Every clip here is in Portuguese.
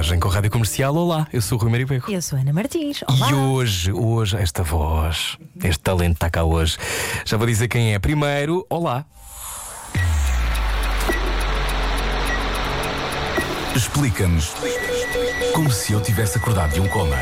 Viagem com a Rádio Comercial. Olá, eu sou o Rui Maribeco. Eu sou Ana Martins. Olá. E hoje, hoje, esta voz, este talento está cá hoje. Já vou dizer quem é. Primeiro, olá. Explica-nos como se eu tivesse acordado de um coma.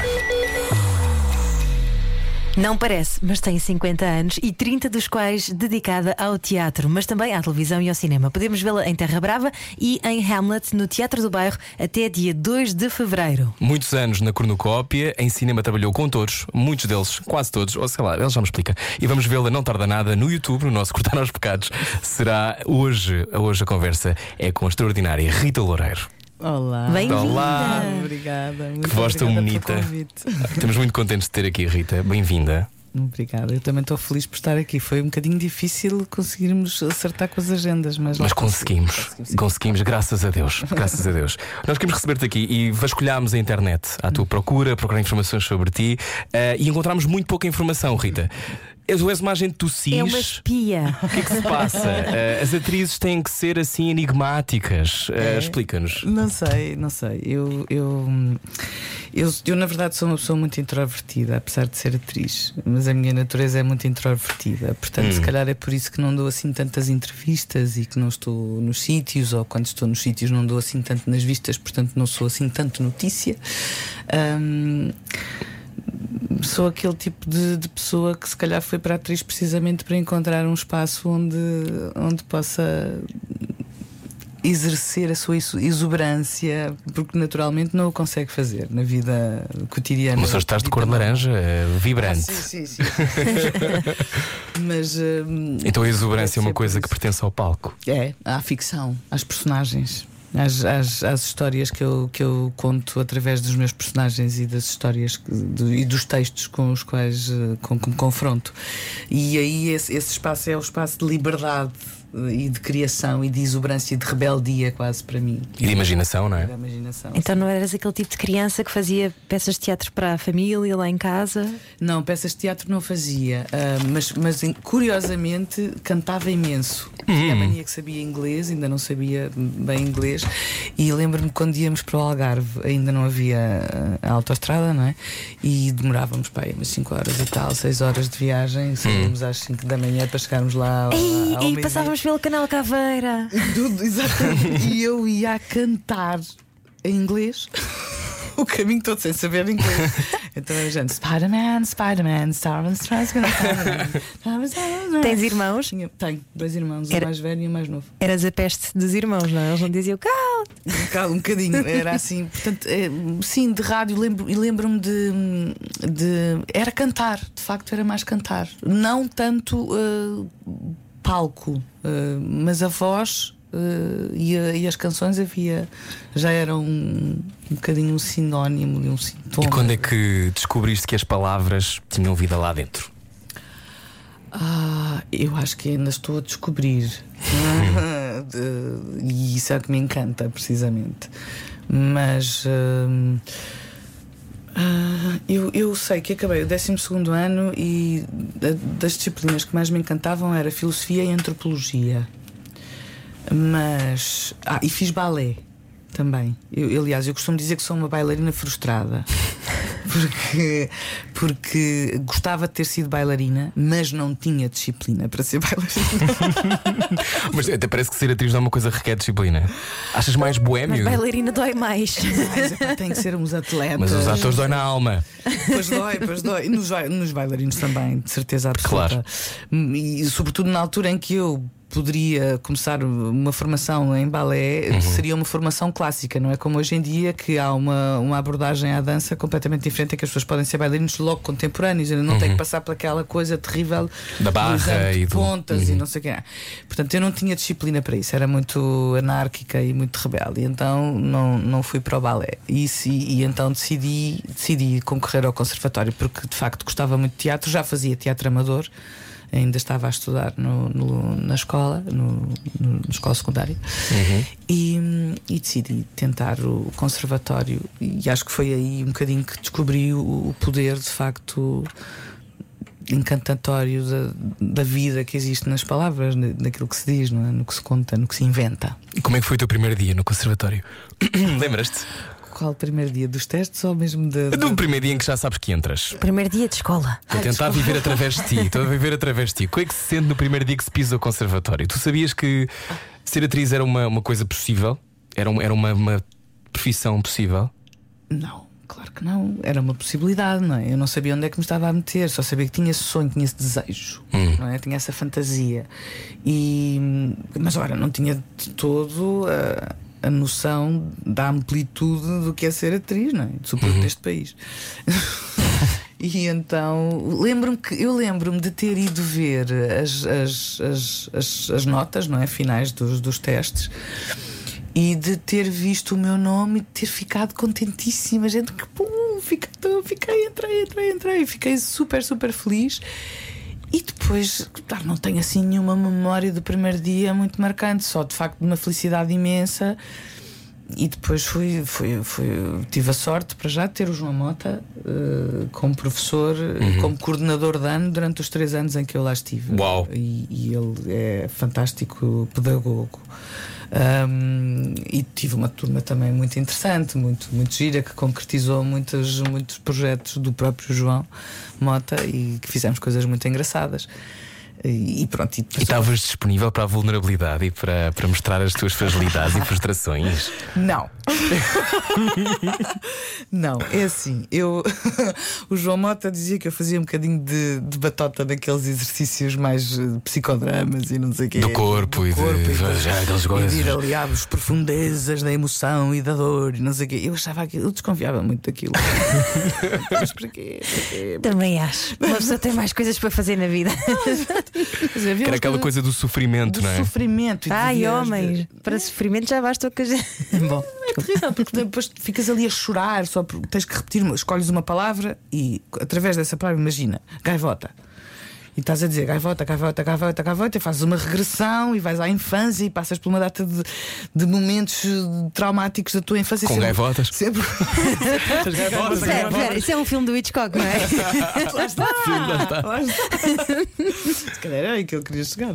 Não parece, mas tem 50 anos e 30 dos quais dedicada ao teatro, mas também à televisão e ao cinema. Podemos vê-la em Terra Brava e em Hamlet, no Teatro do Bairro, até dia 2 de fevereiro. Muitos anos na cornucópia, em cinema trabalhou com todos, muitos deles, quase todos, ou sei lá, ele já me explica. E vamos vê-la, não tarda nada, no YouTube, no nosso Cortar aos Pecados. Será hoje, hoje a conversa é com a extraordinária Rita Loureiro. Olá. Bem-vinda. Olá. Obrigada. Muito Que voz tão obrigada pelo bonita. convite. Estamos muito contentes de ter aqui, Rita. Bem-vinda. Obrigada. Eu também estou feliz por estar aqui. Foi um bocadinho difícil conseguirmos acertar com as agendas, mas, Mas conseguimos, conseguimos. conseguimos, graças a Deus, graças a Deus. Nós queremos receber-te aqui e vasculhámos a internet à tua procura, procurar informações sobre ti eh, e encontramos muito pouca informação, Rita. Tu és uma agente do SIS. É uma espia. O que é que se passa? Eh, as atrizes têm que ser assim enigmáticas. Eh, É. Explica-nos. Não sei, não sei. Eu, eu, eu, eu, na verdade, sou uma pessoa muito introvertida, apesar de ser atriz. Mas a minha natureza é muito introvertida. Portanto, se calhar é por isso que não dou assim tantas entrevistas e que não estou nos sítios, ou quando estou nos sítios não dou assim tanto nas vistas, portanto, não sou assim tanto notícia. Ahm, Sou aquele tipo de, de pessoa que se calhar foi para a atriz precisamente para encontrar um espaço onde, onde possa exercer a sua exu- exuberância, porque naturalmente não o consegue fazer na vida cotidiana. Mas hoje estás de cor de laranja, eh, vibrante. Ah, sim, sim, sim. Mas hum, Então a exuberância é uma coisa que pertence ao palco. é à ficção, às personagens. Às, às, às histórias que eu, que eu conto através dos meus personagens e das histórias que- do- e dos textos com os quais eh, com, que me confronto. E aí esse, esse espaço é o espaço de liberdade e de criação e de exuberância e de rebeldia, quase para mim. E de imaginação, não é? Imaginação. Então não eras aquele tipo de criança que fazia peças de teatro para a família lá em casa? Não, peças de teatro não fazia, ah, mas, mas curiosamente cantava imenso. Tinha a mania que sabia inglês, ainda não sabia bem inglês, e lembro-me quando íamos para o Algarve, ainda não havia ah, a autoestrada, não é? E demorávamos para aí umas 5 horas e tal, 6 horas de viagem, saímos às 5 da manhã para chegarmos lá. Ei, ao e meio-dia. passávamos pelo canal Caveira. Tudo, exatamente. e eu ia a cantar em inglês. O caminho todo sem saber inglês. Então era gente Spider-Man, Spider-Man, Star-Man, Spider-Man. Spider-Man. Tens irmãos? Tinha- Tenho dois irmãos, Era- o mais velho e o mais novo. Eras a peste dos irmãos, não é? Eles não diziam cal. Um bocado- Um bocadinho, era assim. Portanto, é, sim, de rádio lembro, e lembro-me de, de. Era cantar, de facto, era mais cantar. Não tanto eh, palco, eh, mas a voz. eh, e, a- e as canções havia já eram um, um bocadinho um sinónimo e um sintoma. E quando é que descobriste que as palavras tinham vida lá dentro? Ah, eu acho que ainda estou a descobrir. De- e isso é o que me encanta, precisamente. Mas. hum, ah, eu, eu sei que acabei o 12 ano e da- das disciplinas que mais me encantavam era filosofia e antropologia. Mas. Ah, e fiz balé também. Eu, aliás, eu costumo dizer que sou uma bailarina frustrada. Porque, porque gostava de ter sido bailarina, mas não tinha disciplina para ser bailarina. Mas até parece que ser atriz não é uma coisa que requer disciplina. Achas mais Mas boémio? bailarina dói mais. Mas epá, tem que ser uns atletas. Mas os atores dói na alma. Pois dói, pois dói. E nos, nos bailarinos também, de certeza absoluta. Claro. E sobretudo na altura em que eu poderia começar uma formação em balé, seria uma formação clássica, não é como hoje em dia que há uma, uma abordagem à dança completamente diferente, em que as pessoas podem ser bailarinos logo contemporâneos, não tenho que passar por aquela coisa terrível Da barra e do- pontas e não sei o que. Portanto, eu não tinha disciplina para isso, era muito anárquica e muito rebelde, então não, não fui para o balé. E, se- e então decidi, decidi concorrer ao conservatório, porque de facto gostava muito de teatro, já fazia teatro amador. Ainda estava a estudar no, no- na escola, no, no- na escola secundária, e, e decidi tentar o conservatório. E acho que foi aí um bocadinho que descobri o, o poder de facto encantatório da, da vida que existe nas palavras, na- naquilo que se diz, não é? no que se conta, no que se inventa. E como é que foi o teu primeiro dia no conservatório? Lembras-te? Qual o primeiro dia dos testes ou mesmo de, Do primeiro dia em que já sabes que entras. Primeiro dia de escola. Estou a tentar viver através de ti, estou a viver através de ti. Como é que se sente no primeiro dia que se pisa o conservatório? Tu sabias que ser atriz era uma, uma coisa possível? Era, um- era uma, uma profissão possível? Não, claro que não. Era uma possibilidade, não é? Eu não sabia onde é que me estava a meter, só sabia que tinha esse sonho, tinha esse desejo, não é? Tinha essa fantasia. E, mas ora, não tinha de todo a, a noção da amplitude do que é ser atriz, não é? Sobretudo deste país. E então lembro-me que eu lembro-me de ter ido ver as, as, as, as, as notas, não é? Finais dos, dos testes e de ter visto o meu nome e de ter ficado contentíssima, gente que pum, tô- fiquei, entrei, entrei, entrei, fiquei super, super feliz. E depois, claro, não tenho assim nenhuma memória do primeiro dia muito marcante, só de facto de uma felicidade imensa. E depois fui, fui, fui, tive a sorte para já de ter o João Mota eh, como professor, eh, como coordenador de ano durante os três anos em que eu lá estive. Uau. E, e ele é fantástico pedagogo. Um, e tive uma turma também muito interessante, muito, muito gira, que concretizou muitos, muitos projetos do próprio João Mota e que fizemos coisas muito engraçadas. E, e pronto, e E estavas disponível para a vulnerabilidade e para, para mostrar as tuas fragilidades e frustrações? Não. não, é assim. Eu, o João Mota dizia que eu fazia um bocadinho de, de batota naqueles exercícios mais eh, psicodramas e não sei o quê. Do corpo e de- de- já, aquelas e de ir ali às profundezas da emoção e da dor e não sei o quê. Eu achava aquilo, eu desconfiava muito daquilo. Mas para quê? Para quê? Também acho. Uma pessoa tem mais coisas para fazer na vida. Dizer, Que era aquela coisa do sofrimento, do não é? sofrimento e Ai, vias de- homens, para sofrimento já basta o que a gente. Bom, É terrível, porque depois ficas ali a chorar, só porque tens que repetir, escolhes uma palavra e através dessa palavra, imagina, gaivota. E estás a dizer gaivota, gaivota, gaivota, gaivota, e fazes uma regressão e vais à infância e passas por uma data de, de momentos traumáticos da tua infância. Com sempre- gaivotas? Sempre. As gaivotas, espera, gaivotas. isso é um filme do Hitchcock, não é? Lá está. Lá está. Se calhar era aí que eu queria chegar.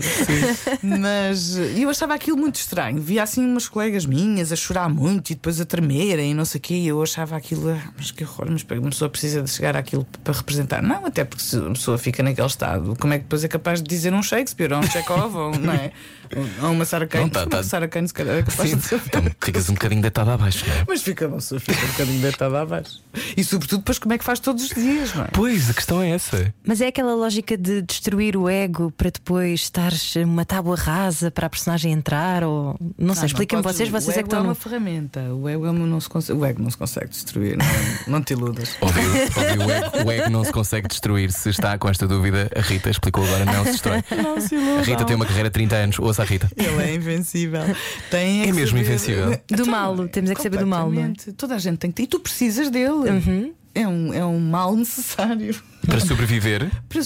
Mas eh, eu achava aquilo muito estranho. Via assim umas colegas minhas a chorar muito e depois a tremerem e não sei o quê. E eu achava aquilo, ah, mas que horror, mas uma pessoa precisa de chegar àquilo para representar. Não, até porque se a pessoa fica naquele estado, como é que depois é capaz de dizer um Shakespeare ou um Chekhov não é? ou uma Sarah Kane? Não, tá- tá- Uma Sarah Kane, se calhar, é capaz Sim, de então ficas um bocadinho deitado abaixo, não é? Mas fica, uma pessoa fica um bocadinho deitada abaixo. E sobretudo, depois, como é que faz todos os dias, não é? Pois, a questão é essa. Mas é aquela lógica de destruir o ego para depois estares uma tábua rasa para a personagem entrar? Ou não sei, não expliquem-me vocês, vocês o é que ego estão. é no- uma ferramenta. O ego, é não se consegue, o ego não se consegue destruir. Não, não te iludas. Ouviu, ouviu o, ego, o ego não se consegue destruir. Se está com esta dúvida, a Rita explicou agora, não se destrói. Não se A iludam. Rita tem uma carreira de 30 anos, ouça a Rita. Ele é invencível. Tem É mesmo saber- invencível. Do mal, temos é que saber do mal, não é? Toda a gente tem que ter. E tu precisas dele. É, um, é um mal necessário. Para sobreviver, Para,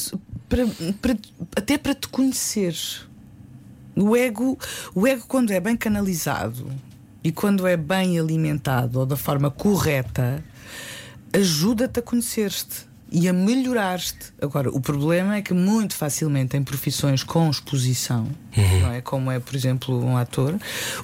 para- para- até para te conheceres. O ego, o ego, quando é bem canalizado e quando é bem alimentado ou da forma correta, ajuda-te a conhecer-te e a melhorar-te. Agora, o problema é que muito facilmente em profissões com exposição, não é? como é, por exemplo, um ator,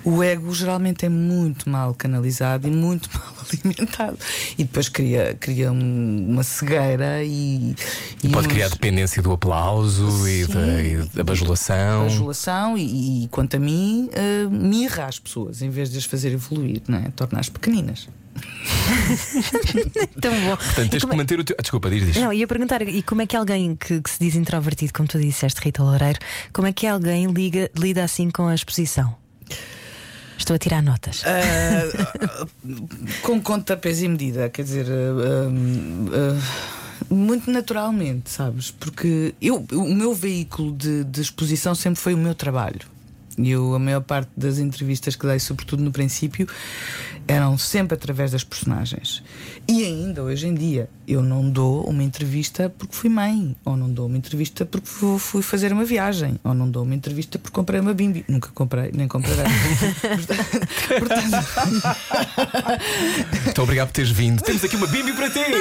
o ego geralmente é muito mal canalizado e muito mal alimentado. E depois cria, cria um- uma cegueira e. e pode uns- criar dependência do aplauso e da, e da bajulação. bajulação e, e, quanto a mim, uh, mirra as pessoas em vez de as fazer evoluir, não é? Tornar-as pequeninas. Tão bom. Portanto, tens que como é- manter o teu. Ah, desculpa, diz, diz. Não, ia perguntar, e como é que alguém que, que se diz introvertido, como tu disseste, Rita Loureiro, como é que alguém liga, lida assim com a exposição? Estou a tirar notas. Uh, com conta, peso e medida, quer dizer. uh, uh, muito naturalmente, sabes? Porque eu, o meu veículo de, de exposição sempre foi o meu trabalho. E eu, a maior parte das entrevistas que dei, sobretudo no princípio, eram sempre através das personagens. E ainda hoje em dia, eu não dou uma entrevista porque fui mãe, ou não dou uma entrevista porque fu- fui fazer uma viagem, ou não dou uma entrevista porque comprei uma bimbi. Nunca comprei, nem comprarei. Portanto, Muito obrigado por teres vindo. Temos aqui uma bimbi para ti.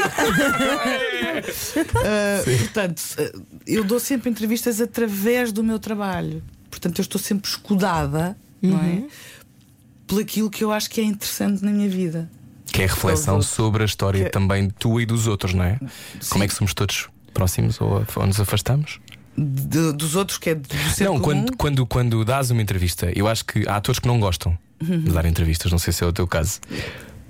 Uh, portanto, uh, eu dou sempre entrevistas através do meu trabalho. Portanto, eu estou sempre escudada, não é? Por aquilo que eu acho que é interessante na minha vida. Que é a reflexão sobre a história Que- também tua e dos outros, não é? Como é que somos todos próximos ou, ou nos afastamos? De- dos outros, que é do ser não, comum. quando, quando, quando dás uma entrevista, eu acho que há atores que não gostam de dar entrevistas, não sei se é o teu caso.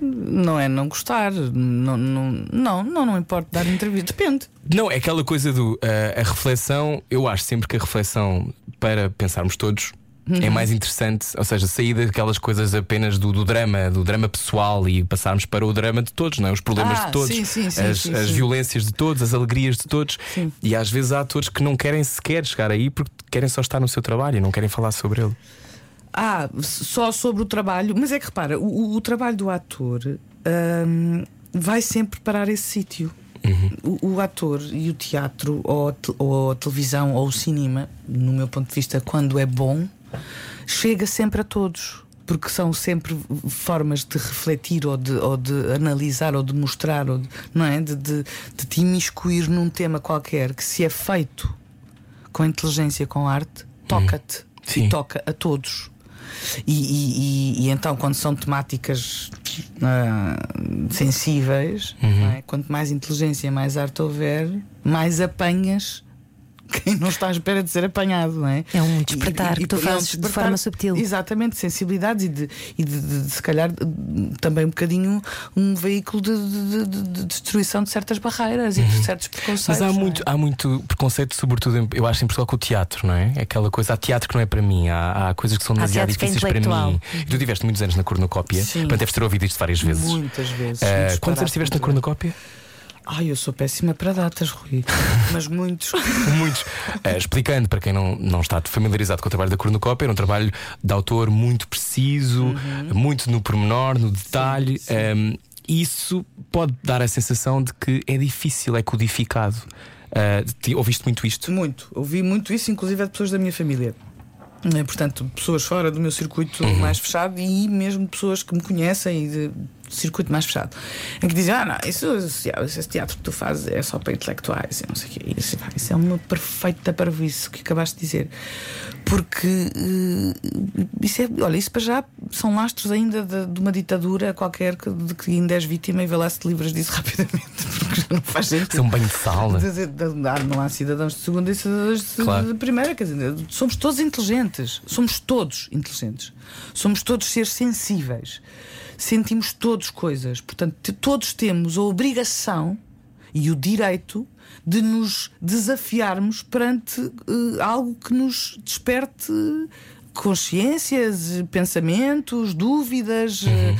Não é não gostar. Não, não, não, não, não importa dar entrevista. Depende. Não, é aquela coisa do ah, a reflexão, eu acho sempre que a reflexão para pensarmos todos. É Uhum. mais interessante, ou seja, sair daquelas coisas apenas do, do drama, do drama pessoal e passarmos para o drama de todos, não é? Os problemas Ah, de todos, sim, sim, sim, as, as violências de todos, as alegrias de todos. E às vezes há atores que não querem sequer chegar aí porque querem só estar no seu trabalho e não querem falar sobre ele. Ah, só sobre o trabalho. Mas é que repara, o, o- trabalho do ator hum, vai sempre parar esse sítio. O, o ator e o teatro, ou a, ou a televisão, ou o cinema, no meu ponto de vista, quando é bom, chega sempre a todos. Porque são sempre formas de refletir ou de, ou de analisar ou de mostrar, ou de, não é? De, de, de te imiscuir num tema qualquer que, se é feito com inteligência, com arte, toca-te Sim. e toca a todos. E, e- e- e então, quando são temáticas ah, sensíveis, não é? quanto mais inteligência, mais arte houver, mais apanhas quem não está à espera de ser apanhado, não é? É um despertar que tu é um fazes de forma subtil. Exatamente, sensibilidades e, de, e de, de- de, se calhar também um bocadinho um veículo de, de- de- de destruição de certas barreiras e de certos preconceitos. Mas há é? muito, há muito preconceito, sobretudo eu acho em Portugal com o teatro, não é? Aquela coisa, há teatro que não é para mim, há, há coisas que são demasiado é difíceis para intelectual. mim. E tu tiveste muitos anos na cornucópia, Sim. portanto deves ter ouvido isto várias vezes. Muitas vezes. Um quantos anos estiveste na cornucópia? Ai, eu sou péssima para datas, Rui. Mas muitos. Muitos. Eh, explicando para quem não, não está familiarizado com o trabalho da cornucópia, era um trabalho de autor muito preciso, Uhum. muito no pormenor, no detalhe. Ehm, isso pode dar a sensação de que é difícil, é codificado. Eh, ti- ouviste muito isto? Muito. Ouvi muito isso, inclusive de pessoas da minha família. Eh, Portanto, pessoas fora do meu circuito Uhum. mais fechado e mesmo pessoas que me conhecem e de circuito mais fechado. Em que dizem: Ah, não, isso, esse esse teatro que tu fazes é só para intelectuais e não sei o quê. Isso, isso é uma perfeita parvoíce que acabaste de dizer. Porque eh, isso é, olha, isso para já são lastros ainda de, de uma ditadura qualquer que, de que ainda és vítima e vê lá se te livras disso rapidamente, porque já não faz sentido. Isso é um banho de sal. Não há cidadãos de segunda e cidadãos de, Claro. de primeira. Quer dizer, somos todos inteligentes. Somos todos inteligentes. Somos todos seres sensíveis. Sentimos todos coisas. Portanto, todos temos a obrigação e o direito de nos desafiarmos perante eh, algo que nos desperte consciências, pensamentos, dúvidas. eh,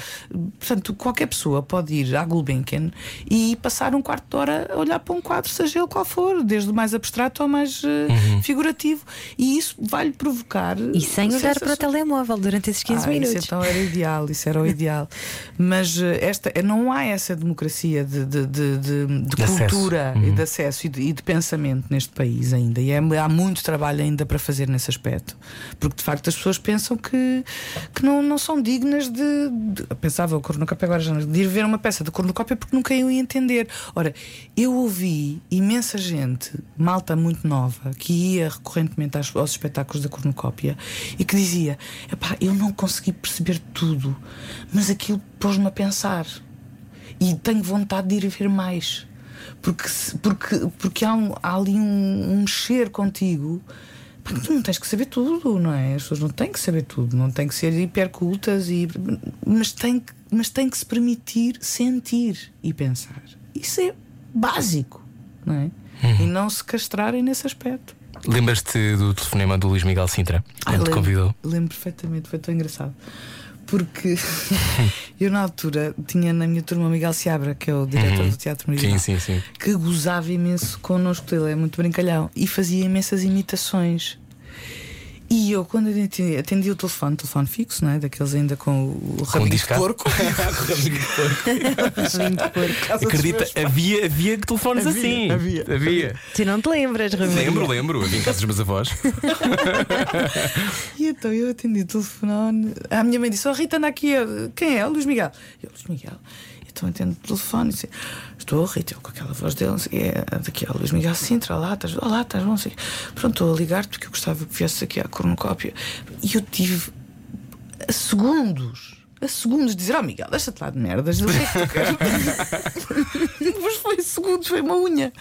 Portanto, qualquer pessoa pode ir à Gulbenkian e passar um quarto de hora a olhar para um quadro, seja ele qual for, desde o mais abstrato ao mais eh, figurativo. E isso vai-lhe provocar. E sem olhar para o telemóvel durante esses 15 Ah, minutos. Isso então era ideal, isso era o ideal. Mas eh, esta, não há essa democracia de, de, de, de- de De acesso. cultura e de acesso e de, e de pensamento neste país ainda. E é- há muito trabalho ainda para fazer nesse aspecto. Porque de facto as pessoas pensam que, que não, não são dignas de. de pensava o cornucópia agora já, de ir ver uma peça de cornucópia porque nunca iam entender. Ora, eu ouvi imensa gente, malta muito nova, que ia recorrentemente aos, aos espetáculos da cornucópia e que dizia: Epá, eu não consegui perceber tudo, mas aquilo pôs-me a pensar e tenho vontade de ir ver mais. Porque, porque, porque há, um- há ali um, um mexer contigo. Pá, tu não tens que saber tudo, não é? As pessoas não têm que saber tudo, não têm que ser hipercultas, e, mas, têm que, mas têm que se permitir sentir e pensar. Isso é básico, não é? E não se castrarem nesse aspecto. Lembras-te do telefonema do Luís Miguel Sintra, Ah, te lembro, convidou? Lembro perfeitamente, foi tão engraçado. Porque eu, na altura, tinha na minha turma Miguel Seabra, que é o diretor do Teatro Sim, Meridional, sim, sim. que gozava imenso connosco, ele é muito brincalhão, e fazia imensas imitações. E eu, quando atendi, atendi o telefone, telefone fixo, não é? Daqueles ainda com o rabinho de porco. Rabinho de porco. Rabinho de porco. Acredita, havia, havia telefones Havia, assim. havia, havia. Tu não te lembras, Maria? Lembro, lembro. Havia em casa dos meus avós. E então eu atendi o telefone. A minha mãe disse: Oh Rita, anda aqui. Quem é? Luís Miguel. Eu, Luís Miguel. Então atendo o telefone e disse: Estou, Rita, eu com aquela voz dele. sei É daqui ao Luís Miguel Sintra. Lá estás, olá, estás bom. sei. Pronto, estou a ligar-te porque eu gostava que viesse aqui à cornucópia. E eu tive a segundos. A segundos de dizer, oh Miguel, deixa-te lá de merdas, o que é que tu queres? Mas foi segundos, foi uma unha.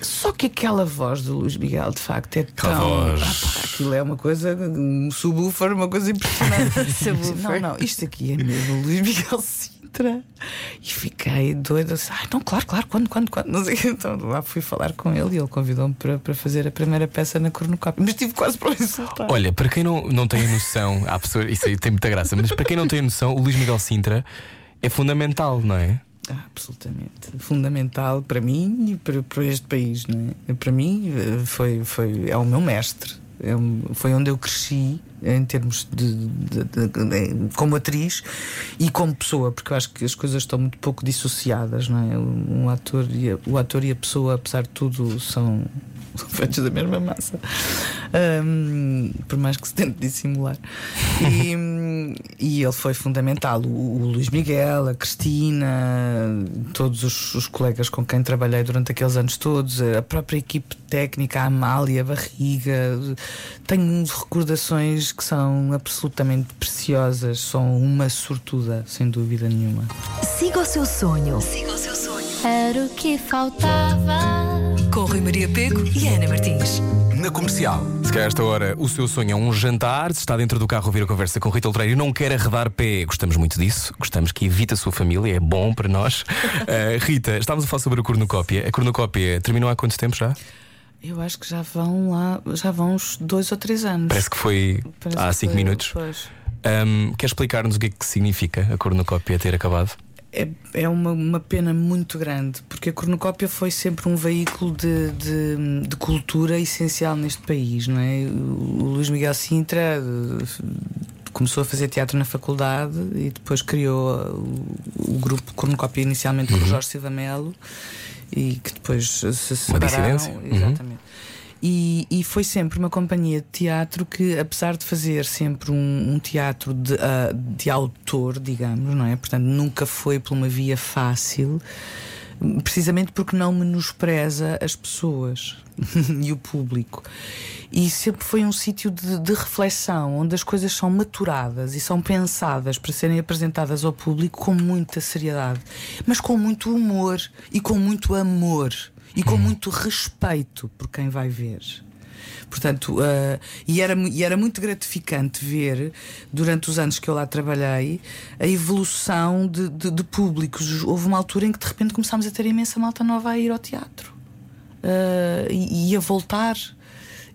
Só que aquela voz do Luís Miguel, de facto, é Aquela tão. voz. Ah, pá, aquilo é uma coisa, um subwoofer, uma coisa impressionante. Não, não, isto aqui é mesmo Luís Miguel Sintra. E fiquei doida. Assim, ah, então, claro, claro, quando, quando, quando? Não sei. Então lá fui falar com ele e ele convidou-me para, para fazer a primeira peça na cornucópia. Mas estive quase para o insultar. Olha, para quem não, não tem noção, há pessoas, isso aí tem muita graça, mas para quem não tem noção, o Luís Miguel Sintra é fundamental, não é? Ah, absolutamente. Fundamental para mim e para, para este país. Não é? Para mim, eh, foi, foi, é o meu mestre. É um- foi onde eu cresci em termos de, de- de- de- como atriz e como pessoa, porque eu acho que as coisas estão muito pouco dissociadas, não é? Um ator e a, o ator e a pessoa, apesar de tudo, são, feitos da mesma massa, Ahm, por mais que se tente dissimular. E, e ele foi fundamental. O, o Luís Miguel, a Cristina, todos os, os colegas com quem trabalhei durante aqueles anos todos, a própria equipe técnica, a Amália, a Barriga. Tenho recordações que são absolutamente preciosas. São uma sortuda, sem dúvida nenhuma. Siga o seu sonho. Era o que faltava. Com Rui Maria Pego e Ana Martins. Na comercial. Se calhar esta hora o seu sonho é um jantar, se está dentro do carro a ouvir a conversa com Rita Letreiro e não quer arredar pé, gostamos muito disso, gostamos que evite a sua família, é bom para nós. Uh, Rita, estávamos a falar sobre a cornucópia. A cornucópia terminou há quanto tempo já? Eu acho que já vão lá, já vão uns dois ou três anos. Parece que foi Parece há que cinco foi- minutos. Um, quer explicar-nos o que é que significa a cornucópia ter acabado? É, é uma, uma pena muito grande, porque a cornucópia foi sempre um veículo de, de, de cultura essencial neste país, não é? O Luís Miguel Sintra eh, começou a fazer teatro na faculdade e depois criou o, o grupo Cornucópia inicialmente com o Jorge Silva Melo e que depois se separaram. dissidência. Uhum. E, e foi sempre uma companhia de teatro que, apesar de fazer sempre um, um teatro de, ah, de autor, digamos, não é? Portanto, nunca foi por uma via fácil, precisamente porque não menospreza as pessoas e o público. E sempre foi um sítio de, de reflexão, onde as coisas são maturadas e são pensadas para serem apresentadas ao público com muita seriedade, mas com muito humor e com muito amor e com muito respeito por quem vai ver. Portanto, ah, e, era, e era muito gratificante ver, durante os anos que eu lá trabalhei, a evolução de, de- de públicos. Houve uma altura em que de repente começámos a ter imensa malta nova a ir ao teatro ah, e, e a voltar.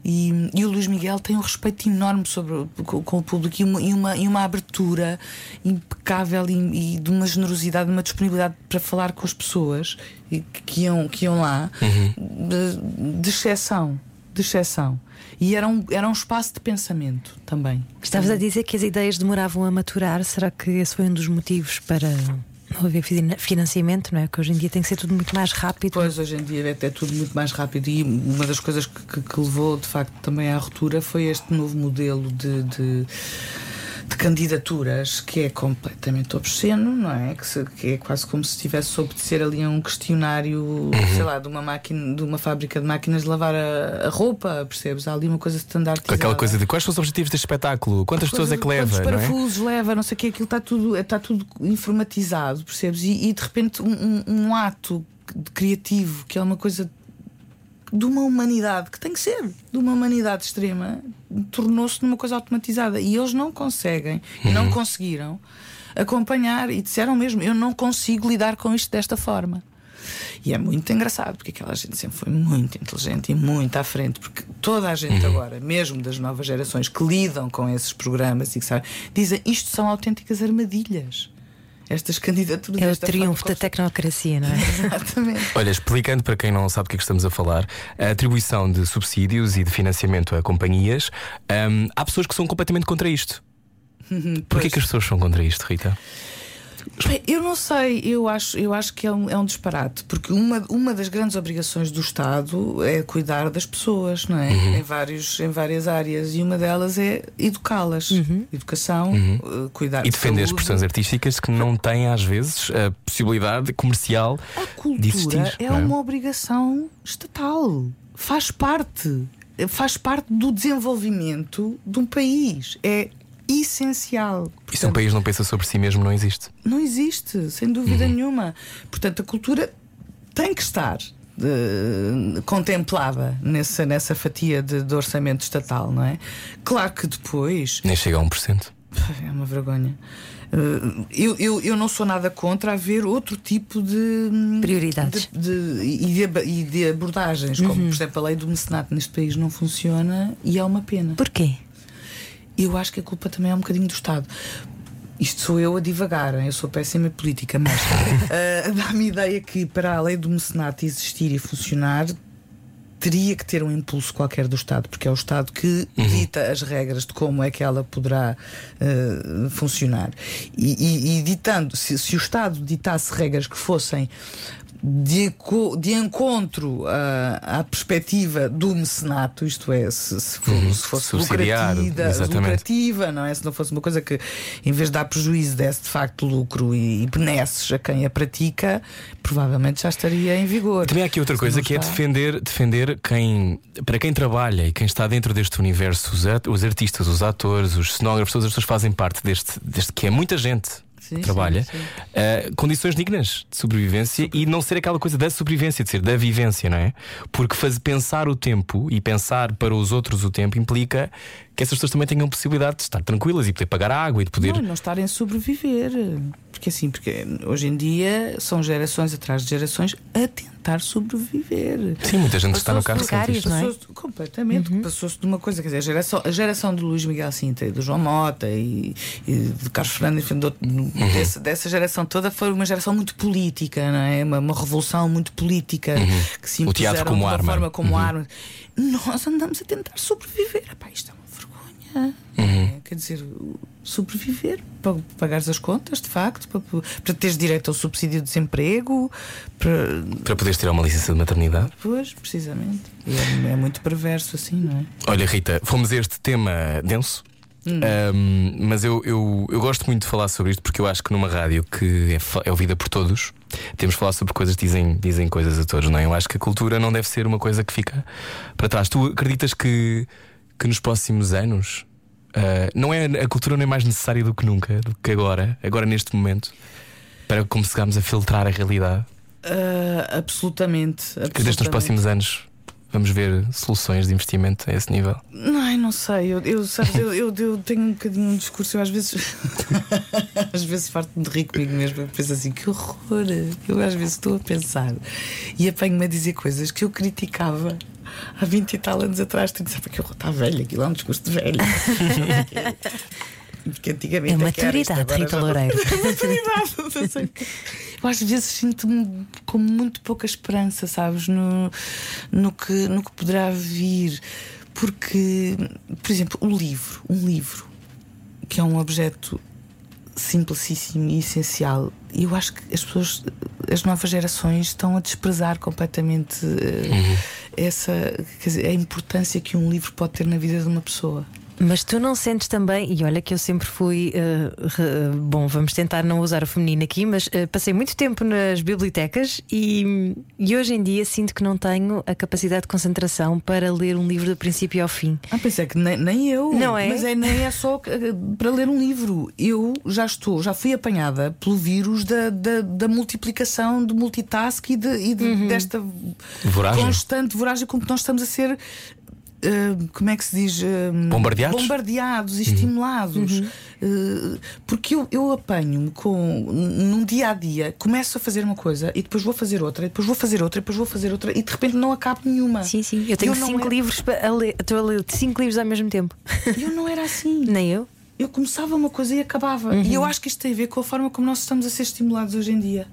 E, e o Luís Miguel tem um respeito enorme sobre, com, com o público e uma, e uma, e uma abertura impecável e, e de uma generosidade, uma disponibilidade para falar com as pessoas e que, que iam, que iam lá de, de exceção. De exceção. E era um, era um espaço de pensamento também. Estavas a dizer que as ideias demoravam a maturar. Será que esse foi um dos motivos para não financiamento? Não é? Que hoje em dia tem que ser tudo muito mais rápido. Pois, hoje em dia é até tudo muito mais rápido e uma das coisas que, que- que levou de facto também à ruptura foi este novo modelo de, de, de candidaturas que é completamente obsceno, não é? Que, se- que é quase como se estivesse a obedecer ali a um questionário, sei lá, de uma máquina, de uma fábrica de máquinas de lavar a, a roupa, percebes? Há ali uma coisa standardizada. aquela coisa de quais são os objetivos deste espetáculo? Quantas pessoas é que leva? Quantos é? parafusos leva, não sei o que, aquilo está tudo, está tudo informatizado, percebes? E, e, de repente um, um- um ato criativo, que é uma coisa de uma humanidade, que tem que ser, de uma humanidade extrema, tornou-se numa coisa automatizada. E eles não conseguem, e não conseguiram acompanhar, e disseram mesmo: eu não consigo lidar com isto desta forma. E é muito engraçado, porque aquela gente sempre foi muito inteligente e muito à frente, porque toda a gente agora, mesmo das novas gerações que lidam com esses programas e que sabem, dizem isto são autênticas armadilhas. Estas candidaturas. É o triunfo da tecnocracia, não é? Exatamente. Olha, explicando para quem não sabe do que é que estamos a falar, a atribuição de subsídios e de financiamento a companhias, hum, há pessoas que são completamente contra isto. Porquê Pois. que as pessoas são contra isto, Rita? Bem, Eu não sei, eu acho, eu acho que é um, é um disparate, porque uma, uma das grandes obrigações do Estado é cuidar das pessoas, não é? Uhum. Em, vários, em várias áreas, e uma delas é educá-las. Educação, eh, cuidar Uhum. E de defender saúde. expressões artísticas que não têm, às vezes, a possibilidade comercial A de cultura existir. é não uma obrigação estatal, faz parte, faz parte do desenvolvimento de um país. É essencial. E se um Portanto, país não pensa sobre si mesmo, não existe. Não existe, sem dúvida nenhuma. Portanto, a cultura tem que estar eh, contemplada nessa, nessa fatia de, de orçamento estatal, não é? Claro que depois Nem chega a 1%. é uma vergonha. Eh, Eu, eu, eu não sou nada contra haver outro tipo de Prioridades. de- de- e, de, e de abordagens, como por exemplo a lei do mecenato neste país não funciona e é uma pena. Porquê? Eu acho que a culpa também é um bocadinho do Estado. Isto sou eu a divagar, eu sou péssima em política, mas ah, dá-me ideia que para a lei do mecenato existir e funcionar teria que ter um impulso qualquer do Estado, porque é o Estado que dita as regras de como é que ela poderá ah, funcionar. E, e- e ditando, se, se o Estado ditasse regras que fossem de, de encontro à, à perspectiva do mecenato, isto é, se, se for- Uhum. se fosse lucrativa, lucrativa, não é? Se não fosse uma coisa que, em vez de dar prejuízo, desse de facto lucro e, e benesses a quem a pratica, provavelmente já estaria em vigor. Também há aqui outra Se coisa que é está- defender, defender quem, para quem trabalha e quem está dentro deste universo, os, at- os artistas, os atores, os cenógrafos, todas as pessoas fazem parte deste, deste que é muita gente. Sim, trabalha sim, sim. eh, condições dignas de sobrevivência e não ser aquela coisa da sobrevivência, de ser da vivência, não é? Porque faz, pensar o tempo e pensar para os outros o tempo implica que essas pessoas também tenham possibilidade de estar tranquilas e poder pagar água e de poder. Não, não estarem a sobreviver. Porque assim, porque hoje em dia são gerações atrás de gerações a tentar sobreviver. Sim, muita gente está no carro de- sem não é? Passou-se- Completamente. Passou-se de uma coisa, quer dizer, a geração, a geração do Luís Miguel Sintra e do João Mota e, e de Carlos Fernando, enfim, de outro- Uhum. dessa, dessa geração toda foi uma geração muito política, não é? Uma, uma revolução muito política que se Uhum. O teatro impuseram como de uma arma. forma como Uhum. arma. Nós andamos a tentar sobreviver. Epá, isto Uhum. É, Quer dizer, sobreviver para pagares as contas, de facto, para, para teres direito ao subsídio de desemprego, para, Para poderes tirar uma licença de maternidade. Pois, precisamente. E é, é muito perverso assim, não é? Olha, Rita, fomos a este tema denso. Hum. Um, mas eu, eu, eu gosto muito de falar sobre isto porque eu acho que numa rádio que é, é ouvida por todos, temos de falar sobre coisas que dizem, dizem coisas a todos, não é? Eu acho que a cultura não deve ser uma coisa que fica para trás. Tu acreditas que, que nos próximos anos uh, não é, a cultura não é mais necessária do que nunca, do que agora, agora neste momento, para começarmos a filtrar a realidade? Ah, absolutamente. Acreditas que nos absolutamente. próximos anos vamos ver soluções de investimento a esse nível? Ai, não sei, eu, eu, sabes, eu, eu, eu tenho um bocadinho um discurso, eu às vezes às vezes farto-me de rir comigo mesmo, eu penso assim, que horror! Eu às vezes estou a pensar e apanho-me a dizer coisas que eu criticava há 20 e tal anos atrás, tu dizes, que horror, está velho, aquilo é um discurso de velho. Porque antigamente É é maturidade, agora Rita já não- Loureiro. maturidade, sei. Eu às vezes sinto-me com muito pouca esperança, sabes, no, no, que, no que poderá vir. Porque, por exemplo, o livro, um livro, que é um objeto simplicíssimo e essencial, eu acho que as pessoas, as novas gerações, estão a desprezar completamente eh, essa, quer dizer, a importância que um livro pode ter na vida de uma pessoa. Mas tu não sentes também, e olha que eu sempre fui. eh, re- bom, vamos tentar não usar o feminino aqui, mas eh, passei muito tempo nas bibliotecas e, e hoje em dia sinto que não tenho a capacidade de concentração para ler um livro do princípio ao fim. Ah, pois é que nem, nem eu. Não é? Mas é, nem é só eh, para ler um livro. Eu já estou, já fui apanhada pelo vírus da, da, da multiplicação, do multitask e, de, e de- Uhum. desta Voragem. constante voragem com que nós estamos a ser. Eh, como é que se diz? Eh, Bombardeados? Bombardeados e estimulados. Eh, porque eu, eu apanho-me com. Num dia a dia, começo a fazer uma coisa e depois vou fazer outra, e depois vou fazer outra, e depois vou fazer outra, e de repente não acabo nenhuma. Sim, sim. Eu tenho não cinco era- livros para a ler. Estou a ler cinco livros ao mesmo tempo. Eu não era assim. Nem eu. Eu começava uma coisa e acabava. E eu acho que isto tem a ver com a forma como nós estamos a ser estimulados hoje em dia.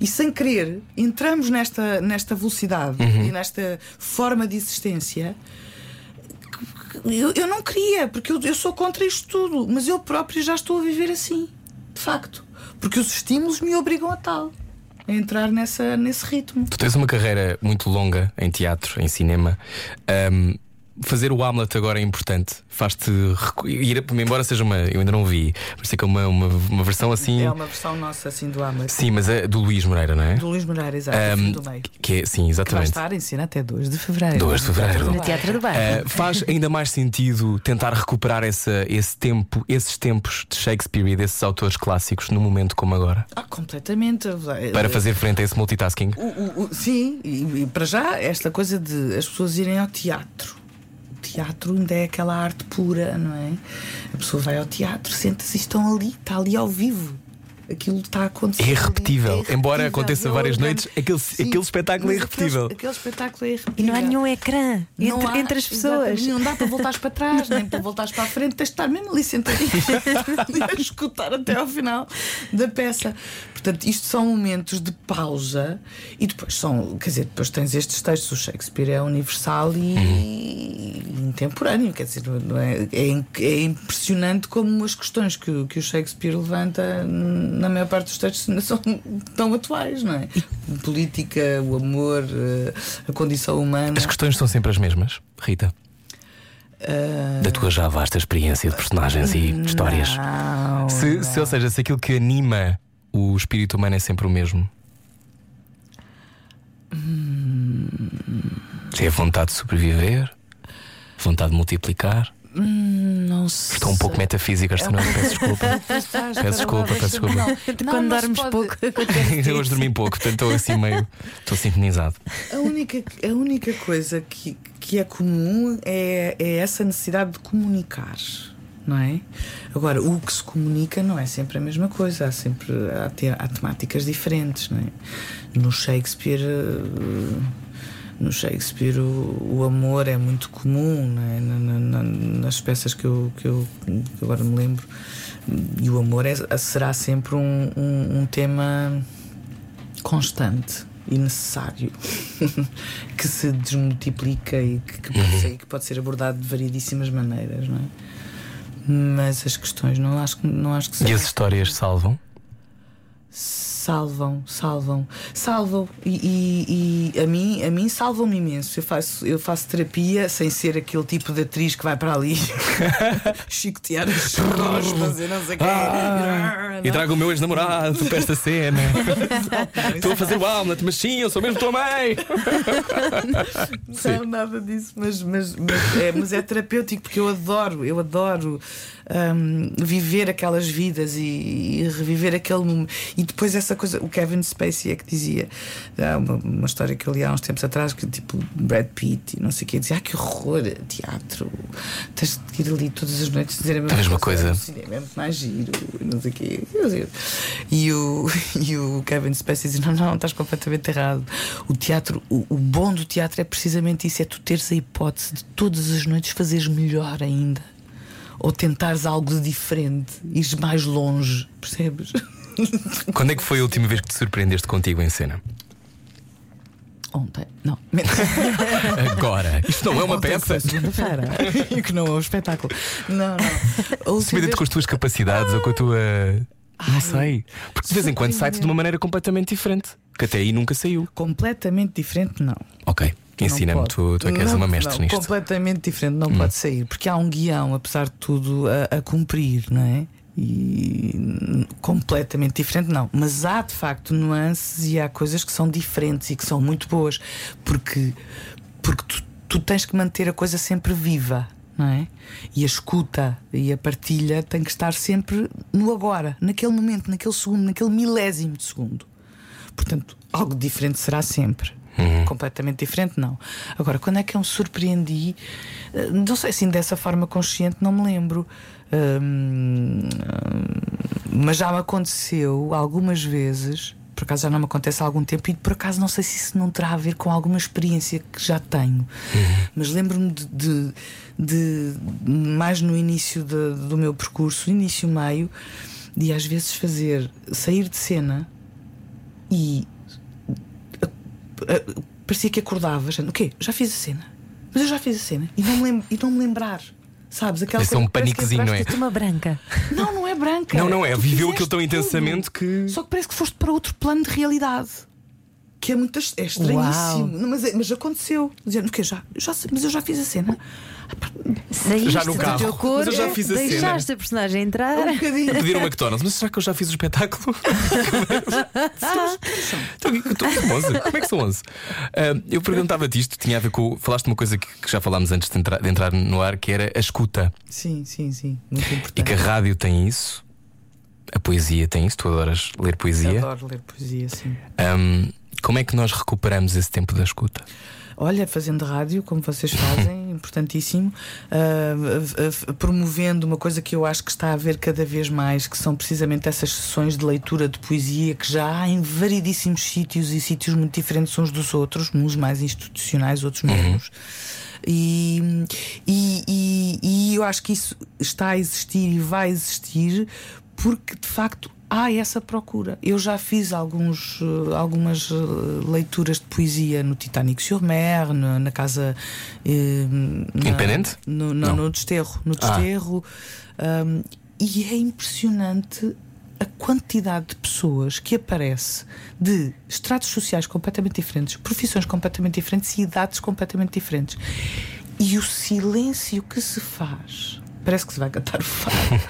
E sem querer, entramos nesta, nesta velocidade e nesta forma de existência. Eu, eu não queria, porque eu, eu sou contra isto tudo, mas eu próprio já estou a viver assim, de facto. Porque os estímulos me obrigam a tal, a entrar nessa, nesse ritmo. Tu tens uma carreira muito longa em teatro, em cinema. Ahm, fazer o Hamlet agora é importante. Faz-te ir, embora seja uma. Eu ainda não vi, mas sei que é uma, uma, uma versão assim. É uma versão nossa assim do Hamlet. Sim, mas é do Luís Moreira, não é? Do Luís Moreira, exato, do meio. que é, sim, Que vai exatamente. estar em cena até 2 de fevereiro. 2 de fevereiro. No Teatro do Bairro. Uh, faz ainda mais sentido tentar recuperar essa, esse tempo, esses tempos de Shakespeare e desses autores clássicos num momento como agora, Ah, completamente. para fazer frente a esse multitasking. O- o- o- sim, e, e para já, esta coisa de as pessoas irem ao teatro. Teatro ainda é aquela arte pura, não é? A pessoa vai ao teatro, senta-se e estão ali, está ali ao vivo. Aquilo está a acontecer. É irrepetível. é Embora irrepetível. aconteça várias noites, aquele- aquele espetáculo é mas aquele- irrepetível. Aquele, espetáculo é irrepetível. E não há nenhum ecrã Não entre, há, entre as pessoas. Não dá para voltares para trás, nem para voltares para a frente, tens de estar mesmo ali sentadinho a escutar até ao final da peça. Portanto, isto são momentos de pausa e depois são, quer dizer, depois tens estes textos. O Shakespeare é universal e, e intemporâneo, quer dizer, não é, é, é impressionante como as questões que, que o Shakespeare levanta, na maior parte dos textos, ainda são tão atuais, não é? Política, o amor, eh, a condição humana. As questões são sempre as mesmas, Rita. Da tua já vasta experiência de personagens e de histórias. Não, Se, se, ou seja, se aquilo que anima o espírito humano é sempre o mesmo. Se é vontade de sobreviver, vontade de multiplicar. Não sei. Estou um pouco metafísica esta noite, peço desculpa. Peço desculpa, peço desculpa. Quando dormes pouco. Eu hoje dormi pouco, portanto estou assim meio. Estou sintonizado. A única, a única coisa que, que é comum é, é essa necessidade de comunicar. Não é? Agora, o que se comunica não é sempre a mesma coisa, há sempre há, te- há temáticas diferentes. Não é? No Shakespeare, eh, no Shakespeare o, o amor é muito comum não é? Na- na- na- nas peças que eu, que, eu, que agora me lembro. E o amor é- será sempre um, um, um tema constante e necessário que se desmultiplica e que, que pode ser, que pode ser abordado de variedíssimas maneiras, não é? Mas as questões não acho, que- não acho que E sejam as histórias salvam? Salvam, salvam, salvam e, e- e a mim, a mim salvam-me imenso. Eu faço, eu faço terapia sem ser aquele tipo de atriz que vai para ali chicotear as costas e não sei o quê. Ah, E trago o meu ex-namorado para esta cena. Estou a fazer o Hamlet, mas sim, eu sou mesmo tua mãe. Não, nada disso, mas, mas, mas, é, mas é terapêutico porque eu adoro, eu adoro hum, viver aquelas vidas e, e reviver aquele momento. E depois essa coisa, o Kevin Spacey é que dizia, uma, uma história que eu li há uns tempos atrás, que tipo Brad Pitt e não sei o que, dizia: Ah, que horror, teatro, tens de ir ali todas as noites dizer a mesma, A mesma coisa. O cinema é muito mais giro, e não sei o quê. E o, e o Kevin Spacey diz: Não, não, estás completamente errado. O teatro, o, o bom do teatro é precisamente isso: é tu teres a hipótese de todas as noites fazeres melhor ainda. Ou tentares algo diferente, ires mais longe, percebes? Quando é que foi a última vez que te surpreendeste contigo em cena? Ontem, não. Agora. Isto não é uma Ontem peça. segunda-feira. que não é um espetáculo. Não, não. A última Subida vez- com as tuas capacidades ou com a tua. Não sei. Porque de vez em quando sai-te de uma maneira completamente diferente. Que até aí nunca saiu. Completamente diferente, não. Ok. Ensina-me, tu, tu é que és Não, uma mestre não, nisto. Hum. Completamente diferente, não pode sair, porque há um guião, apesar de tudo, a, a cumprir, não é? E hum, completamente diferente, não. Mas há de facto nuances e há coisas que são diferentes e que são muito boas, porque, porque tu, tu tens que manter a coisa sempre viva. Não é? E a escuta e a partilha tem que estar sempre no agora, naquele momento, naquele segundo, naquele milésimo de segundo. Portanto, algo diferente será sempre. Completamente diferente, não. Agora, quando é que eu me surpreendi? Eh, Não sei assim, dessa forma consciente, não me lembro. Hum, hum, mas já me aconteceu algumas vezes por acaso já não me acontece há algum tempo, e por acaso não sei se isso não terá a ver com alguma experiência que já tenho. Mas lembro-me de, de- de- mais no início de- do meu percurso, início meio, de às vezes fazer sair de cena e parecia que acordava, já, o quê? Já fiz a cena, mas eu já fiz a cena e não me, e não me lembrar. Sabes? Aquela Esse é um coisa que parece que paniquezinho, não é? Uma branca. Não, não é branca. Não, não é. Tu Viveu aquilo tão tudo. intensamente que. Só que parece que foste para outro plano de realidade. Que é muito é estranhíssimo. Não, mas, é- mas aconteceu. Dizendo que já, já, mas eu já fiz a cena. Saíste Já no carro. teu corpo, Mas eu já fiz a cena. deixaste a personagem entrar. Um bocadinho. Pedir um McDonald's, mas será que eu já fiz o espetáculo? Então, Estou famosa. Como é que são 11? Ah, eu perguntava-te isto, tinha a ver com. Falaste uma coisa que, que já falámos antes de entrar, de entrar no ar, que era a escuta. Sim, sim, sim. Muito E importante. que a rádio tem isso, a poesia tem isso, tu adoras ler poesia. Adoro ler poesia, sim. Ahm, como é que nós recuperamos esse tempo da escuta? Olha, fazendo rádio, como vocês fazem, importantíssimo, ah, ah, ah, promovendo uma coisa que eu acho que está a haver cada vez mais, que são precisamente essas sessões de leitura de poesia que já há em variedíssimos sítios e sítios muito diferentes uns dos outros, uns mais institucionais, outros menos. E, e, e- e eu acho que isso está a existir e vai existir porque de facto há essa procura. Eu já fiz alguns, eh, algumas eh, leituras de poesia no Titanic sur Mer, na, na casa eh, na- Independente? No, Não. no Desterro. No Ah. Desterro Um, e é impressionante a quantidade de pessoas que aparece de estratos sociais completamente diferentes, profissões completamente diferentes e idades completamente diferentes. E o silêncio que se faz, parece que se vai cantar o fado,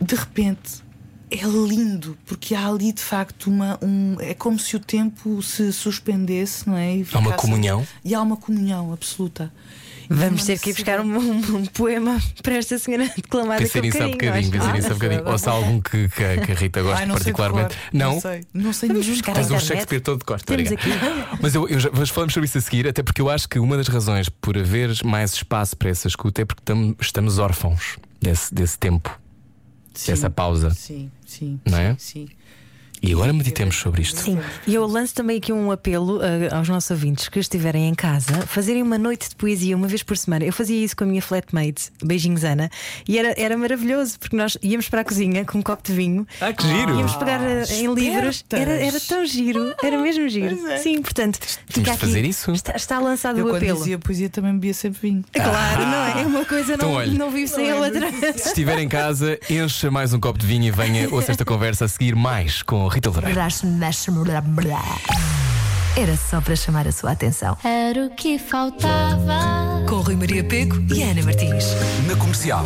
de repente é lindo, porque há ali de facto uma. Um, é como se o tempo se suspendesse, não é? E Há uma comunhão? E há uma comunhão absoluta. E Vamos ter que ir buscar necessidade- um, um poema para esta senhora declamada Pensei nisso há bocadinho, pensei Ah, nisso há não bocadinho. Ou se há algum que, que, a- que a Rita gosta particularmente. Não? Não sei. Não sei Vamos buscar Tens um. Shakespeare todo de obrigado. Mas eu, eu já, vamos falamos sobre isso a seguir, até porque eu acho que uma das razões por haver mais espaço para essa escuta é porque tam- estamos órfãos desse, desse tempo, Sim, dessa pausa. Sim, sim. Não é? Sim. E agora meditemos sobre isto. Sim, e eu lanço também aqui um apelo ah, aos nossos ouvintes que estiverem em casa, fazerem uma noite de poesia uma vez por semana. Eu fazia isso com a minha flatmate, beijinhos Ana, e era, era maravilhoso, porque nós íamos para a cozinha com um copo de vinho. Ah, que giro! Íamos pegar ah, em livros, era, era tão giro, era mesmo giro. Sim, portanto, fica de aqui. fazer isso. Está, está lançado Eu o quando apelo. dizia poesia também bebia sempre vinho. É Claro, não é? É uma coisa, Então, não, olha. não vive sem a outra. Se estiver em casa, encha mais um copo de vinho e venha, ouça esta conversa a seguir mais com Rita Loureiro. Era só para chamar a sua atenção. Era o que faltava. Com Rui Maria Peco e Ana Martins. Na comercial.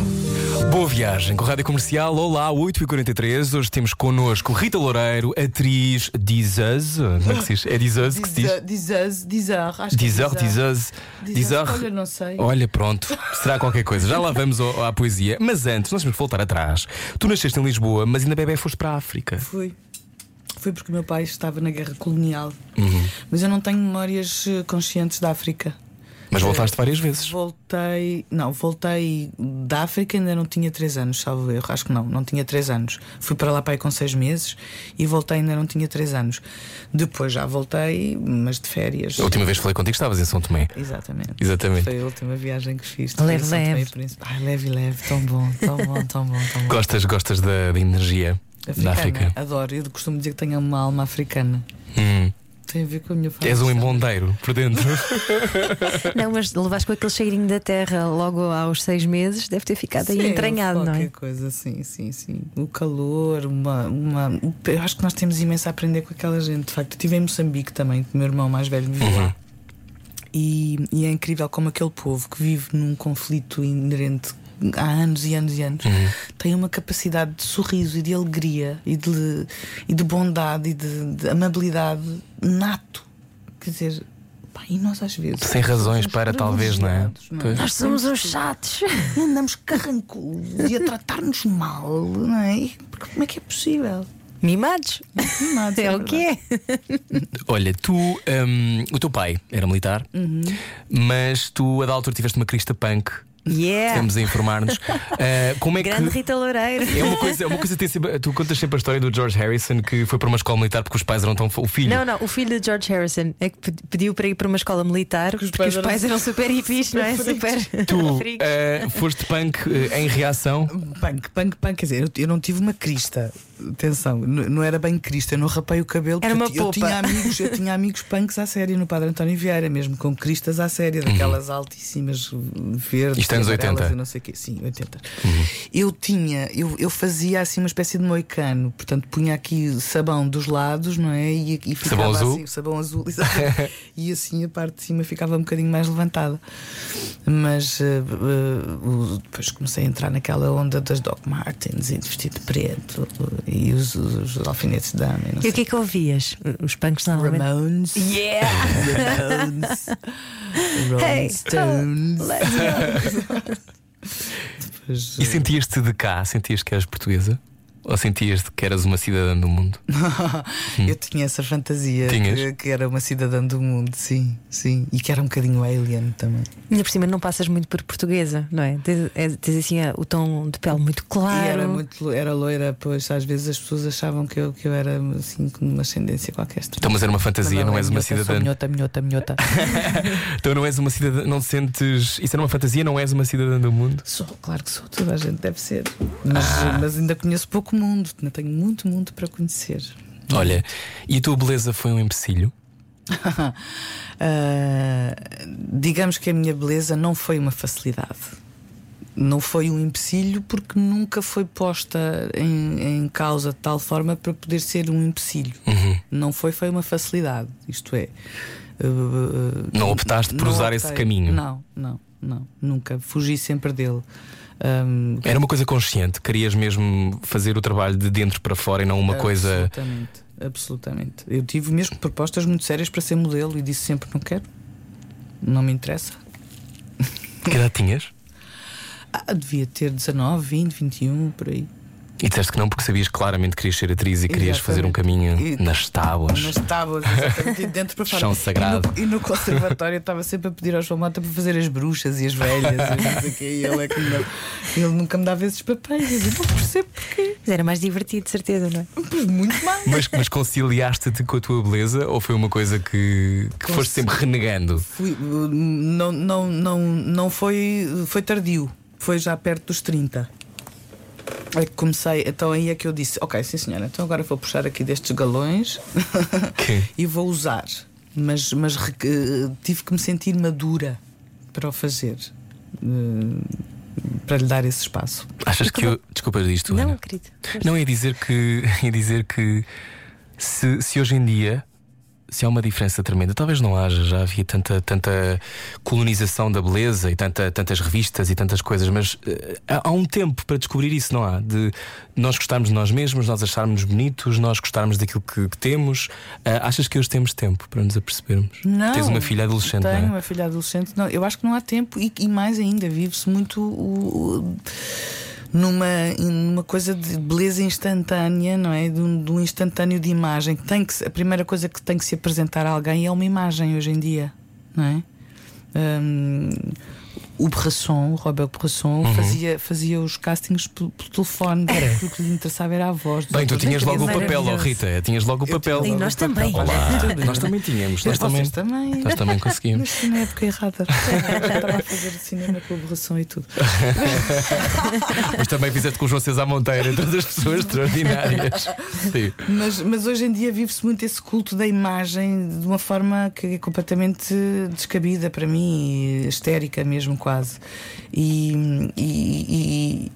Boa viagem com a Rádio Comercial. Olá, 8h43. Hoje temos connosco Rita Loureiro, atriz Dizaz. Como é que se diz? É Dizaz que se diz? Dizaz, é Dizar, dizar. Dizaz. Dizar. Olha, não sei. Olha, pronto, será qualquer coisa. Já lá vamos ao- à poesia. Mas antes, nós temos que voltar atrás. Tu nasceste em Lisboa, mas ainda bebê foste para a África. Fui. Foi porque o meu pai estava na guerra colonial. Uhum. Mas eu não tenho memórias eh, conscientes da África. Mas voltaste várias vezes. Voltei, não, voltei da África ainda não tinha 3 anos, salvo erro, acho que não, não tinha 3 anos. Fui para lá para aí com 6 meses e voltei ainda não tinha 3 anos. Depois já voltei, mas de férias. A última vez que falei contigo estavas em São Tomé. Exatamente. Exatamente. Foi a última viagem que fiz. Leve, São Tomé e leve. Ai, leve, leve, tão bom, tão bom, tão bom, tão bom. Gostas, gostas da, da energia da Africana, África? Adoro, eu costumo dizer que tenho uma alma africana. Hum. Tem a ver com a minha família. És um embondeiro por dentro. Não, mas levaste com aquele cheirinho da terra logo aos seis meses, deve ter ficado aí Sim, entranhado, não qualquer é? coisa, sim, sim, sim. O calor, uma, uma. Eu acho que nós temos imenso a aprender com aquela gente. De facto, eu estive em Moçambique também, que o meu irmão mais velho lá. E, e é incrível como aquele povo que vive num conflito inerente há anos e anos e anos tem uma capacidade de sorriso e de alegria e de, e de bondade e de, de amabilidade nato. Quer dizer, pá, e nós às vezes. Sem razões para, talvez, não é? privilegiados, Pois. Nós somos uns chatos. e andamos carrancudos e a tratar-nos mal, não é? E Como é que é possível? Mimados. Mimados, É o que é. Olha, tu, hum, o teu pai era militar, Uhum. mas tu, a da altura, tiveste uma crista punk Yeah! Estamos a informar-nos. Ah, como é Grande que. Rita Loureiro. É uma coisa, é uma coisa tem sempre, tu contas sempre a história do George Harrison que foi para uma escola militar porque os pais eram tão o filho. Não, não, o filho de George Harrison é que pe- pediu para ir para uma escola militar porque os pais pais, eram eram super hippies, não é? Super. Tu ah, foste punk ah, em reação. Punk, punk, punk, quer dizer, eu, eu não tive uma crista. Atenção, não era bem crista, eu não rapei o cabelo. Era porque uma eu, eu tinha amigos, eu tinha amigos punks à série no Padre António Vieira, mesmo com cristas à série, daquelas altíssimas verdes, Uhum. Isto é anos amarelas 80. e não sei o quê. Sim, 80. Uhum. Eu tinha, eu, eu fazia assim uma espécie de moicano, portanto punha aqui sabão dos lados, não é? E, e ficava Sabão azul? assim, sabão azul, e assim a parte de cima ficava um bocadinho mais levantada. Mas eh, o- depois comecei a entrar naquela onda das Doc Martens e de vestido preto e os, os alfinetes de dama. e não E sei o que é que ouvias? Os punks normalmente. Ramones. Yeah! Ramones. Rolling Hey, Stones. oh, let's go. Depois, E sentias-te de cá? Sentias que eras portuguesa? Ou sentias que eras uma cidadã do mundo? eu tinha essa fantasia Tinhas? que, que era uma cidadã do mundo, sim, sim. E que era um bocadinho alien também. Ainda por cima não passas muito por portuguesa, não é? Tens, é- tens assim ah, o tom de pele muito claro. E era muito era loira, pois às vezes as pessoas achavam que eu, que eu era assim com uma ascendência qualquer. Então, mas era uma fantasia, não, é és uma minhota, sou cidadã. Minhota, minhota, minhota. Então não és uma cidadã, não te sentes. Isso era uma fantasia, não és uma cidadã do mundo? sou, claro que sou, toda a gente deve ser. Mas, mas ainda conheço pouco mundo, ainda tenho muito mundo para conhecer. Olha, e a tua beleza foi um empecilho? Ah, digamos que a minha beleza não foi uma facilidade. Não foi um empecilho porque nunca foi posta em, em causa de tal forma para poder ser um empecilho. Uhum. Não foi, foi uma facilidade. Isto é. uh, Não optaste por não usar optei. esse caminho? Não, não, não. Nunca. Fugi sempre dele. Um, Era uma coisa consciente, querias mesmo fazer o trabalho de dentro para fora e não uma coisa. Absolutamente. Eu tive mesmo propostas muito sérias para ser modelo e disse sempre: não quero, não me interessa. Que idade tinhas? Ah, devia ter 19, 20, 21, por aí. E disseste que não porque sabias claramente que querias ser atriz e querias fazer um caminho E- nas tábuas. Nas tábuas, exatamente, e de dentro para fora. Chão sagrado. E no, e no conservatório eu estava sempre a pedir ao João Mota para fazer as bruxas e as velhas e não. E ele, é que me dava- ele nunca me dava esses papéis. Eu disse, não percebo porquê. Mas era mais divertido, de certeza, não é? Pois muito mal. Mas, mas conciliaste-te com a tua beleza ou foi uma coisa que, que foste sempre renegando? Fui, uh, não, não, não, não foi, foi tardio, foi já perto dos 30. É que comecei, então aí é que eu disse: Ok, sim senhora, então agora vou puxar aqui destes galões e vou usar. Mas, mas eh, tive que me sentir madura para o fazer, eh, para lhe dar esse espaço. Achas que eu. Desculpa disto, Não, Ana. querido. Não, é dizer que, é dizer que se, se hoje em dia se há uma diferença tremenda, talvez não haja, já havia tanta, tanta colonização da beleza e tanta, tantas revistas e tantas coisas, mas eh, há, há um tempo para descobrir isso, não há? De nós gostarmos de nós mesmos, nós acharmos bonitos, nós gostarmos daquilo que, que temos. Ah, achas que hoje temos tempo para nos apercebermos? Não. Tens uma filha adolescente, Tenho não é? uma filha adolescente. Não, eu acho que não há tempo e, e mais ainda, vive-se muito o- o- numa, numa coisa de beleza instantânea, não é? De um, de um instantâneo de imagem. Tem que, a primeira coisa que tem que se apresentar a alguém é uma imagem hoje em dia, não é? Hum, o Bresson, o Robert Bresson, Uhum. fazia, fazia os castings pelo, pelo telefone, porque o que lhe interessava era a voz. Bem, tu tinhas logo o papel, oh. Rita, tinhas logo o papel. E nós também. Olá, nós também tínhamos, nós também, também. nós também conseguimos. Mas foi na época errada. Eu Estava a fazer cinema com aberração e tudo. Mas também fizeste com o João César Monteiro, entre outras pessoas extraordinárias. Sim. Mas, mas hoje em dia vive-se muito esse culto da imagem de uma forma que é completamente descabida para mim, e histérica mesmo quase. E, e,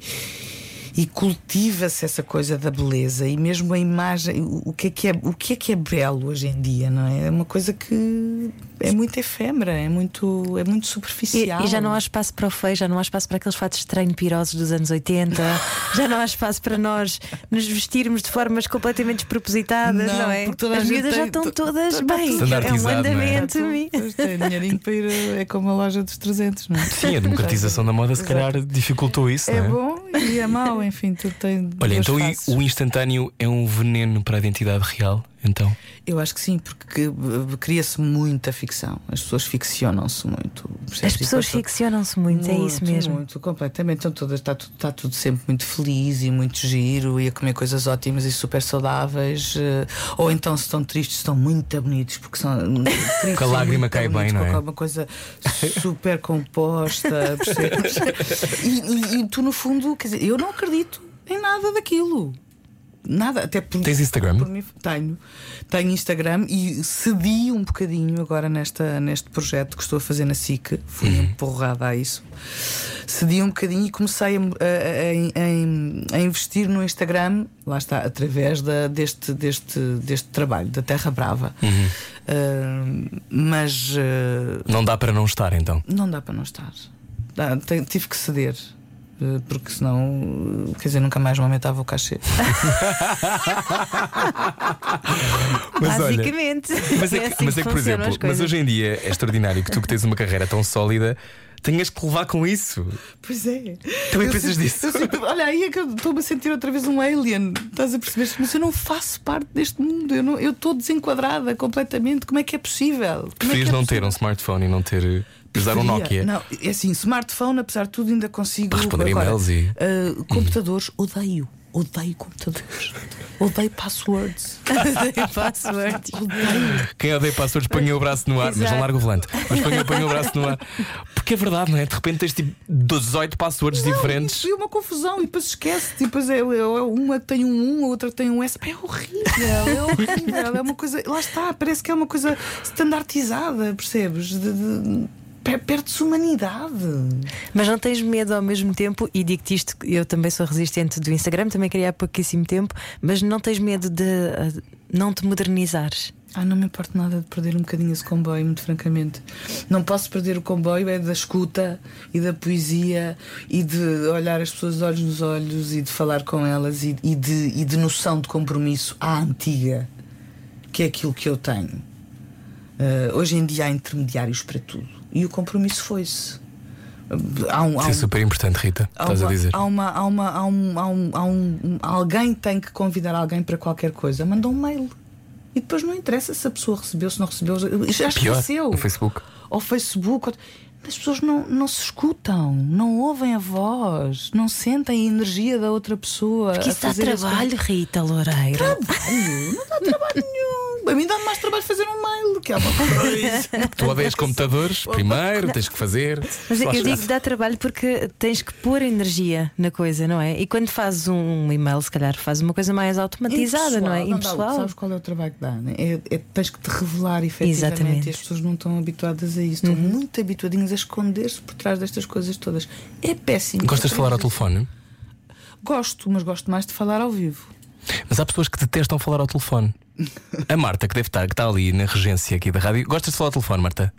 e cultiva-se essa coisa da beleza e mesmo a imagem, o que é que é, o que é que é belo hoje em dia, não é? É uma coisa que é muito efêmera, é muito, é muito E, superficial. e já não há espaço para o feio, já não há espaço para aqueles fatos estranho pirosos dos anos 80, já não há espaço para nós nos vestirmos de formas completamente despropositadas, não, Não, é? As miúdas já estão to- todas to- bem, é um não é? andamento. mi- Pois tem dinheirinho para ir, é como a loja dos 300, não é? Sim, a democratização da moda se calhar dificultou isso, É não é? bom e é mau, enfim, tudo tem. Olha, então faces. o instantâneo é um veneno para a identidade real? Então? Eu acho que sim, porque uh, cria-se muita ficção. As pessoas ficcionam-se muito. percebes? As pessoas ficcionam-se muito, é isso Muito, mesmo. Muito, completamente. Então, todas, está, tudo, está tudo sempre muito feliz e muito giro e a comer coisas ótimas e super saudáveis. eh, Ou então, se estão tristes, estão muito bonitos porque são. tristes Com a lágrima muito cai bem, bonitos, não é? com Uma coisa super composta, percebes? e, e- e tu, no fundo, quer dizer, eu não acredito em nada daquilo. Nada, até por, Tens Instagram? por mim, tenho. Tenho Instagram e cedi um bocadinho agora nesta, neste projeto que estou a fazer na SIC. Fui Uhum. empurrada a isso. Cedi um bocadinho e comecei a, a- a- a- investir no Instagram, lá está, através da- deste, deste, deste trabalho, da Terra Brava. Uhum. Ah, mas ah, Não dá para não estar então. não dá para não estar. Dá, tive que ceder. Ah, Porque senão, quer dizer, nunca mais me aumentava o cachê. Mas olha, Basicamente. Mas é que, assim mas é que, por exemplo, as mas hoje em dia é extraordinário que tu que tens uma carreira tão sólida tenhas que levar com isso. Pois é. Também Eu pensas sinto- disso? sinto- olha, aí é que eu estou-me a sentir outra vez um alien. Estás a perceber? Mas eu não faço parte deste mundo. Eu não- Eu estou desenquadrada completamente. Como é que é possível? Como é Preferias é não ter possível? um smartphone e não ter. Usar um Nokia. Não, é assim, smartphone, apesar de tudo, ainda consigo. Para responder agora, e-mails e- ah, computadores, odeio. Odeio computadores. Odeio passwords. Passwords. Odeio. Quem odeia passwords põe o braço no ar, mas não Exato. larga o volante. Mas põe, põe o braço no ar. Porque é verdade, não é? De repente tens tipo 18 passwords diferentes. Isso é uma confusão e depois esquece. E depois é, é, é uma que tem um 1, a outra que tem um S. É horrível, é horrível. É uma coisa. Lá está, parece que é uma coisa standardizada, percebes? De, de, per- Perde-se humanidade. Mas não tens medo ao mesmo tempo, e digo-te isto, eu também sou resistente do Instagram, também queria há pouquíssimo tempo, mas não tens medo de ah, não te modernizares. Ah, não me importa nada de perder um bocadinho esse comboio, muito francamente. Não posso perder o comboio, é da escuta e da poesia e de olhar as pessoas de olhos nos olhos e de falar com elas e, e de, e de noção de compromisso à antiga, que é aquilo que eu tenho. Ah, hoje em dia há intermediários para tudo e o compromisso foi-se. Há um, há Isso é um- super importante, Rita. Há Estás a uma- dizer. Há uma, há uma, há um, há um, há um- alguém tem que convidar alguém para qualquer coisa, manda um mail. E depois não interessa se a pessoa recebeu, se não recebeu. Já Pior, esqueceu. no Facebook. Ao Facebook. As pessoas não, não se escutam, não ouvem a voz, não sentem a energia da outra pessoa. Porque a isso dá trabalho, Rita Loureiro. Trabalho? Não dá trabalho nenhum. A mim dá mais trabalho fazer um mail, que é uma coisa. Tu odeias computadores, primeiro tens que fazer. Mas eu, digo que dá trabalho porque tens que pôr energia na coisa, não é? E quando fazes um e-mail, se calhar fazes uma coisa mais automatizada, não é? dá- Impessoal. sabes qual é o trabalho que dá? né? É, é tens que te revelar efetivamente Exatamente. e as pessoas não estão habituadas a isso. Estão muito habituadinhas a esconder-se por trás destas coisas todas. É péssimo. Gostas de falar ao telefone? Gosto, mas gosto mais de falar ao vivo. Mas há pessoas que detestam falar ao telefone. A Marta, que deve estar, que está ali na regência aqui da rádio, gostas de falar ao telefone, Marta?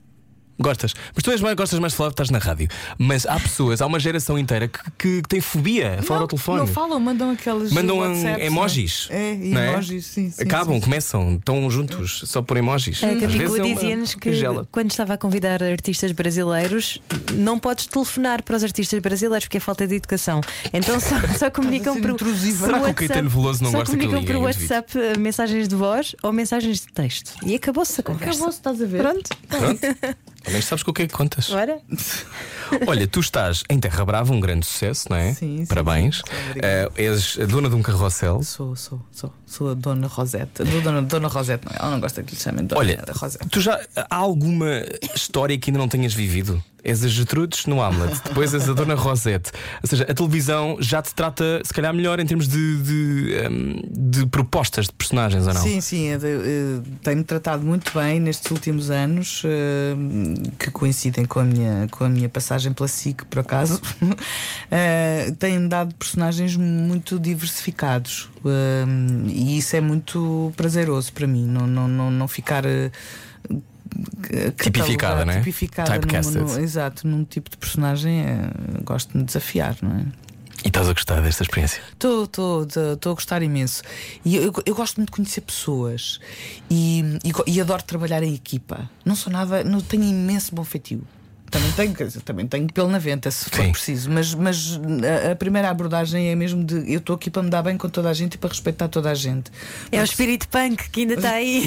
Gostas. Mas tu és mais, gostas mais de falar, estás na rádio. Mas há pessoas, há uma geração inteira que, que tem fobia a falar não, ao telefone. Não falam, mandam aquelas Mandam WhatsApps, emojis. É, É, é? emojis, sim, sim. Acabam, sim. começam, estão juntos, só por emojis. A Às vezes Capicua é uma dizia-nos que tigela. quando estava a convidar artistas brasileiros, não podes telefonar para os artistas brasileiros porque é falta de educação. Então só, só comunicam por, Será que o. Caetano Veloso não só gosta que comunicam liguem por indivíduo? WhatsApp eh, mensagens de voz ou mensagens de texto. E acabou-se a conversa. Acabou-se, estás a ver? Pronto. Pronto. Também sabes com o que é que contas. Ora, Olha, tu estás em Terra Brava, um grande sucesso, não é? Sim, sim, Parabéns. sim. Eh, és a dona de um carrossel. Sou, sou, sou, sou a Dona Rosette. Do Dona, Dona Rosette, não é? Ela não gosta que lhe chamem Dona Olha, Rosette. tu já há alguma história que ainda não tenhas vivido? És a Gertrudes no Hamlet, depois és a Dona Rosette. Ou seja, a televisão já te trata, se calhar, melhor em termos de, de, hum, de propostas de personagens ou não? Sim, sim, eu, eu, tenho-me tratado muito bem nestes últimos anos, eh, que coincidem com a minha, com a minha passagem pela SIC, por acaso. Eh, Tem-me dado personagens muito diversificados eh, e isso é muito prazeroso para mim, não, não, não ficar. Tipificada, né? Tipificada Typecasted. num- num- exato, num tipo de personagem, eh, gosto de me desafiar, não é? E estás a gostar desta experiência? Estou a gostar imenso. E eu, eu gosto muito de conhecer pessoas e, e, e adoro trabalhar em equipa. Não sou nada, não tenho imenso bom feitio. Também tenho, quer dizer, também tenho pelo na venta, se for Sim. preciso. Mas, mas a, a primeira abordagem é mesmo de eu estou aqui para me dar bem com toda a gente e para respeitar toda a gente. É o espírito punk que ainda está aí.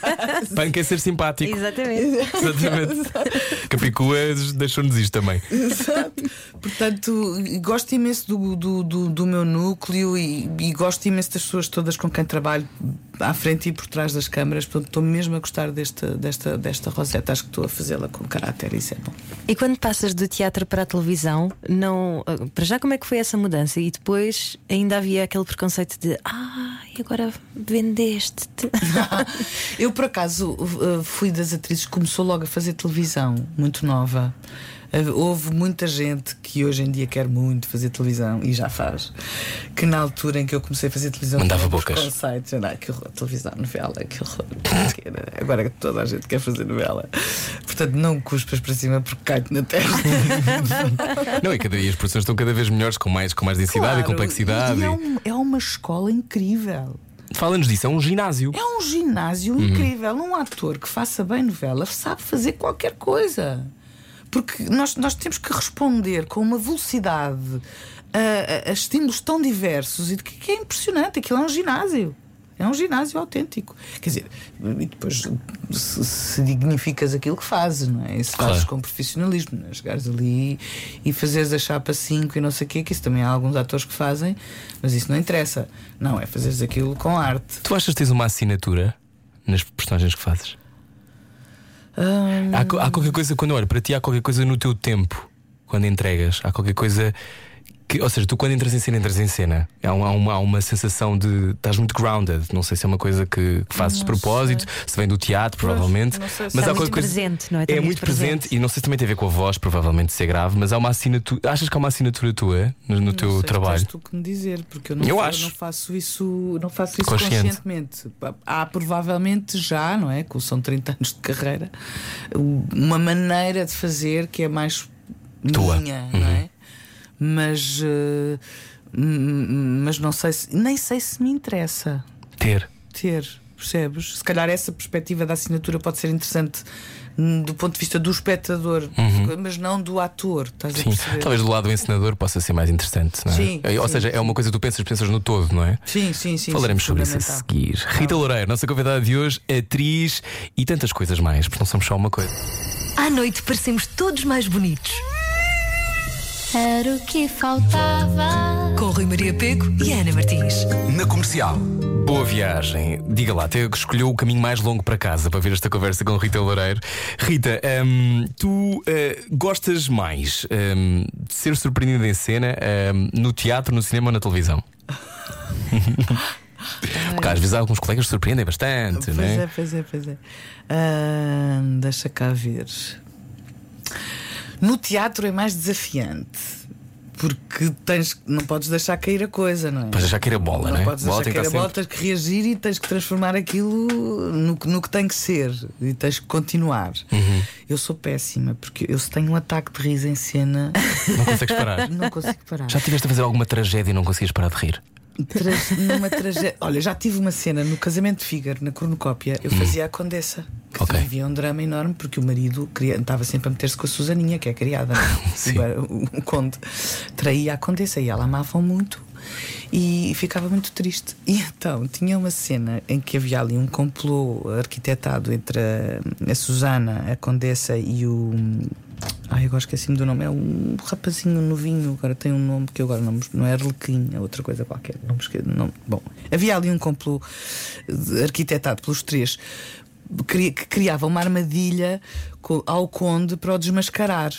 Punk é ser simpático. Exatamente. Exatamente. Capicua deixou-nos isto também. Exato. Portanto, gosto imenso do, do, do, do meu núcleo e, e gosto imenso das pessoas todas com quem trabalho à frente e por trás das câmaras. Portanto, estou mesmo a gostar desta, desta, desta Rosetta. Acho que estou a fazê-la com caráter, isso é bom. E quando passas do teatro para a televisão, não. ah, Para já, como é que foi essa mudança? E depois ainda havia aquele preconceito de ah, e agora vendeste-te. Eu, por acaso, uh, fui das atrizes que começou logo a fazer televisão, muito nova. Houve muita gente que hoje em dia quer muito fazer televisão e já faz. Que na altura em que eu comecei a fazer televisão Mandava bocas. preconceitos. Ah, que horror, televisão, novela, que horror. Agora que toda a gente quer fazer novela. Portanto, não cuspas para cima porque cai-te na terra. Não, e cada dia as produções estão cada vez melhores, com mais, com mais densidade e Claro, complexidade. E é, um- é uma escola incrível. Fala-nos disso, é um ginásio. É um ginásio Uhum. incrível. Um ator que faça bem novela sabe fazer qualquer coisa. Porque nós, nós temos que responder com uma velocidade a, a- a estímulos tão diversos e de que, que é impressionante. Aquilo é um ginásio. É um ginásio autêntico. Quer dizer, e depois se, se dignificas aquilo que fazes, não é? E se fazes Claro. com profissionalismo, não é? chegares ali e fazeres a chapa 5 e não sei o quê, que isso também há alguns atores que fazem, mas isso não interessa. Não, é fazeres aquilo com arte. Tu achas que tens uma assinatura nas personagens que fazes? Hum, Há, há qualquer coisa, quando olho para ti, há qualquer coisa no teu tempo, quando entregas, há qualquer coisa. Que, ou seja, tu quando entras em cena, entras em cena. Há uma, há uma, sensação de. estás muito grounded. Não sei se é uma coisa que, que fazes de Não propósito, se vem do teatro, provavelmente. não sei se- mas há muito coisa. presente, não é? É muito muito presente. presente. e não sei se também tem a ver com a voz, provavelmente ser grave, mas há uma assinatura. Achas que há uma assinatura tua no, no não teu sei, trabalho? Tu que me dizer, porque eu não, Eu fa- acho. não faço isso, não faço isso Consciente. conscientemente. Há provavelmente já, não é? Que são 30 anos de carreira, uma maneira de fazer que é mais Tua. minha, não é? Mas, eh, mas não sei se, nem sei se me interessa Ter. ter, percebes? Se calhar essa perspectiva da assinatura pode ser interessante hum, do ponto de vista do espectador, mas não do ator, estás a Uhum. Sim. Talvez do lado do encenador possa ser mais interessante, não é? Sim, Ou sim, seja, é uma coisa que tu pensas, pensas no todo, não é? Sim, sim, sim. Falaremos sim, sobre isso a seguir. Rita Loureiro, nossa convidada de hoje, atriz e tantas coisas mais, porque não somos só uma coisa. À noite parecemos todos mais bonitos. Era o que faltava. Com Rui Maria Peco e Ana Martins. Na comercial. Boa viagem. Diga lá, até escolheu o caminho mais longo para casa para ver esta conversa com Rita Loureiro. Rita, hum, tu eh, gostas mais hum, de ser surpreendida em cena hum, no teatro, no cinema ou na televisão? Porque às vezes alguns colegas surpreendem bastante, Pois não é? é, pois é, pois é. Ah, deixa cá ver. No teatro é mais desafiante. Porque tens, não podes deixar cair a coisa, não é? Podes deixar cair a bola, não é? podes Bola deixar cair a bola, tens que reagir e tens que transformar aquilo no, que- no que tem que ser. E tens que continuar. Uhum. Eu sou péssima, porque eu se tenho um ataque de riso em cena, Não consegues parar. não consigo parar. Já tiveste a fazer alguma tragédia e não conseguias parar de rir? Numa tragédia. Olha, já tive uma cena no casamento de Fígaro, na cornucópia. Eu fazia a condessa. Que Hum. Ok. havia um drama enorme porque o marido queria, estava sempre a meter-se com a Susaninha, que é a criada, é? O, o conde traía a condessa e ela amava muito e ficava muito triste. E então tinha uma cena em que havia ali um complô arquitetado entre a, a Susana, a condessa e o. Ai, agora esqueci-me do nome. É um rapazinho novinho, agora tem um nome que eu agora não, não é Arlequim, é outra coisa qualquer. Não me esqueço, não, bom, havia ali um complô eh, arquitetado pelos três que criava uma armadilha ao conde para o desmascarar.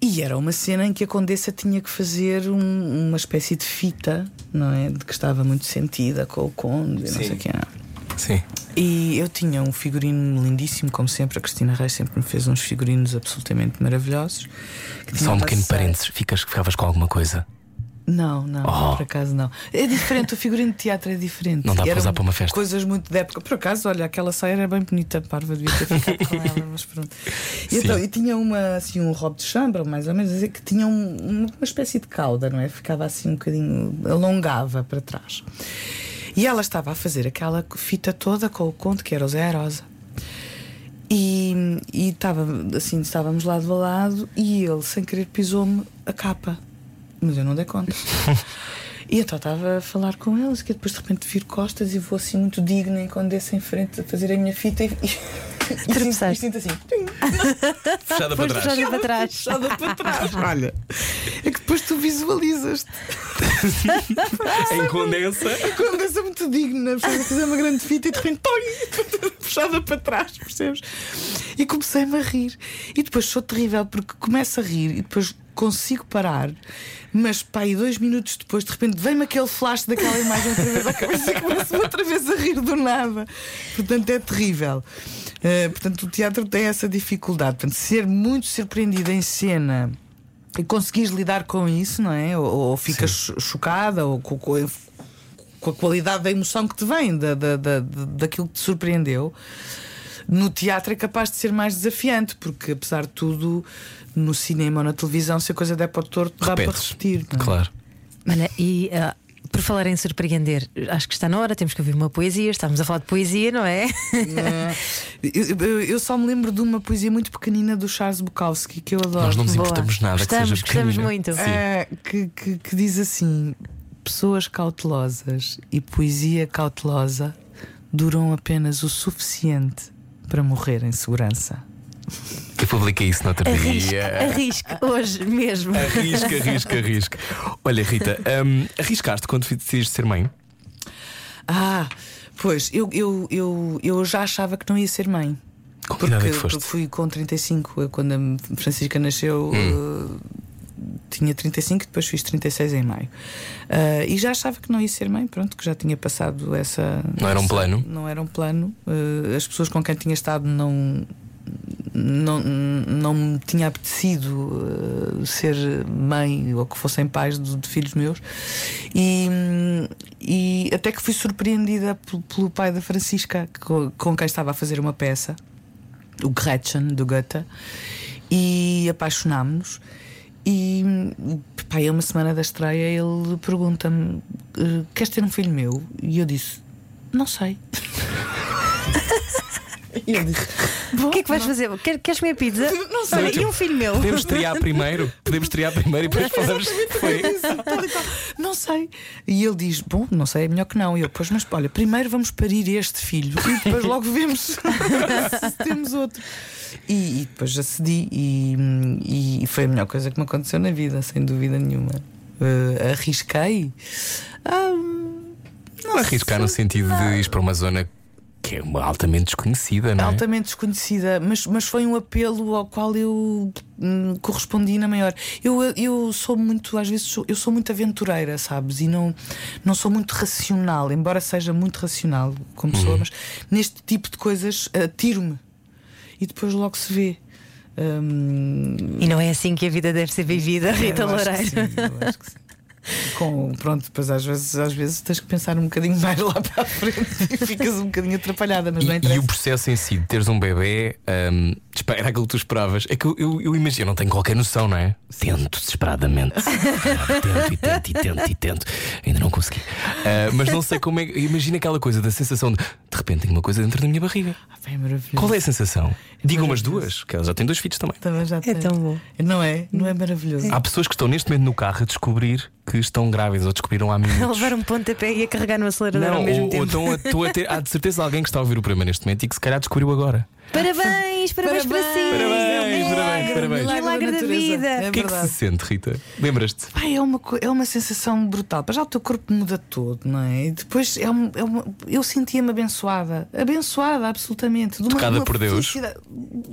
E era uma cena em que a condessa tinha que fazer um- uma espécie de fita, não é? De que estava muito sentida com o conde, e não sei o que Sim. E eu tinha um figurino lindíssimo, como sempre. A Cristina Reis sempre me fez uns figurinos absolutamente maravilhosos. Só um pequeno parênteses, ficas, ficavas com alguma coisa. Não, não, Oh. por acaso não. É diferente, o figurino de teatro é diferente. Não dá para usar para uma festa. Coisas muito de época. Por acaso, olha, aquela saia era bem bonita, parva, devia ter ficado com ela, mas pronto. E, então, e tinha uma, assim, um robe de chambra, mais ou menos, dizer que tinha um- uma espécie de cauda, não é? Ficava assim um bocadinho, alongava para trás. E ela estava a fazer aquela fita toda com o conto que era o Zé Rosa. E, e estava, assim, estávamos lado a lado e ele, sem querer, pisou-me a capa. Mas eu não dei conta. E então estava a falar com eles, que depois de repente viro costas e vou assim muito digna e quando em frente a fazer a minha fita e, e, e, sinto, Tropeçaste. sinto assim. Fechada para puxada para trás. Puxada para trás. Olha, é que depois tu visualizas Em condensa. quando és muito digna, fazer uma grande fita e de repente puxada para trás, percebes? E comecei-me a rir. E depois sou terrível porque começo a rir e depois consigo parar, mas pá, e dois minutos depois, de repente, vem-me aquele flash daquela imagem outra vez à cabeça e começo outra vez a rir do nada. Portanto, é terrível. Uh, portanto, o teatro tem essa dificuldade. Portanto, ser muito surpreendida em cena e conseguires lidar com isso, não é? Ou, ou ficas cho- chocada ou com, com- com a qualidade da emoção que te vem da, da, da, daquilo que te surpreendeu. No teatro é capaz de ser mais desafiante, porque apesar de tudo, no cinema ou na televisão, se a coisa der para o torto, dá para repetir. não é? Claro. Olha, e ah, por falar em surpreender, acho que está na hora, temos que ouvir uma poesia. Estamos a falar de poesia, não é? Eu, eu- eu só me lembro de uma poesia muito pequenina do Charles Bukowski que eu adoro. Nós não nos Boa. importamos nada Gostamos, que seja gostamos pequenina. muito. Sim. É, que, que- que diz assim: pessoas cautelosas e poesia cautelosa duram apenas o suficiente para morrer em segurança. Eu publiquei isso no outro Arrisque, dia. arrisque, hoje mesmo. Arrisca, arrisca, arrisca. Olha, Rita, hum, arriscaste quando decidiste ser mãe? Ah, pois, eu, eu, eu, eu já achava que não ia ser mãe. Com é que foste? porque fui com 35. Eu, quando a Francisca nasceu, Hum. eh, tinha 35, depois fiz 36 em maio. Ah, e já achava que não ia ser mãe, pronto, que já tinha passado essa. Não era um plano? Não era um plano. Eh, as pessoas com quem tinha estado não. Não, não me tinha apetecido eh, ser mãe ou que fossem pais de, de filhos meus, e, e até que fui surpreendida pelo, pelo pai da Francisca, com, com quem estava a fazer uma peça, o Gretchen, do Goethe, e apaixonámos-nos. E pá, é uma semana da estreia, ele pergunta-me: "Eh, Queres ter um filho meu? E eu disse: Não sei. e eu disse: O que é que vais fazer? Quer- Queres comer pizza? Não sei. Olha, e um filho meu? Podemos triar primeiro? Podemos triar primeiro e depois falamos. Foi. Tal e tal. Não sei. E ele diz: Bom, não sei, é melhor que não. E eu, pois, mas olha, primeiro vamos parir este filho e depois logo vemos se temos outro. E, e depois acedi e, e foi a melhor coisa que me aconteceu na vida, sem dúvida nenhuma. Eh, arrisquei. Ah, Não arriscar no sentido de ir para uma zona que é uma altamente desconhecida, não é? altamente desconhecida, mas, mas foi um apelo ao qual eu hum, correspondi na maior. Eu, eu sou muito, às vezes, sou- eu sou muito aventureira, sabes? E não, não sou muito racional, embora seja muito racional como pessoa, mas neste tipo de coisas atiro-me e depois logo se vê. Hum, E não é assim que a vida deve ser vivida, Rita eu acho que Loureiro. sim, eu acho que sim. Com, pronto, depois às vezes, às vezes tens que pensar um bocadinho mais lá para a frente e ficas um bocadinho atrapalhada, mas não E, e interessa. o processo em si de teres um bebê espera, era aquilo que tu esperavas. É que eu, eu, eu imagino, eu não tenho qualquer noção, não é? Tento desesperadamente. tento e tento e tento e tento. Ainda não consegui. Ah, mas não sei como é. que- Imagina aquela coisa da sensação de de repente tenho uma coisa dentro da minha barriga. Ah, pá, é maravilhoso. Qual é a sensação? Digam umas duas, que ela já tem dois filhos também. Também já É tem. tão bom. Não é? Não é maravilhoso? Há pessoas que estão neste momento no carro a descobrir que estão grávidas ou descobriram há A minutos. levar um pontapé e a carregar no acelerador Não, ao mesmo ou, ou tempo. estão a, estou a ter, há de certeza alguém que está a ouvir o programa neste momento e que se calhar descobriu agora. Parabéns, parabéns, para si. Parabéns, parabéns, parabéns. Milagre da vida. É O que é que se sente, Rita? Lembras-te? É, uma, é uma sensação brutal. Para já o teu corpo muda todo, não é? E depois é, um- é uma. Eu sentia-me abençoada. Abençoada, absolutamente. De uma, Tocada uma por Deus.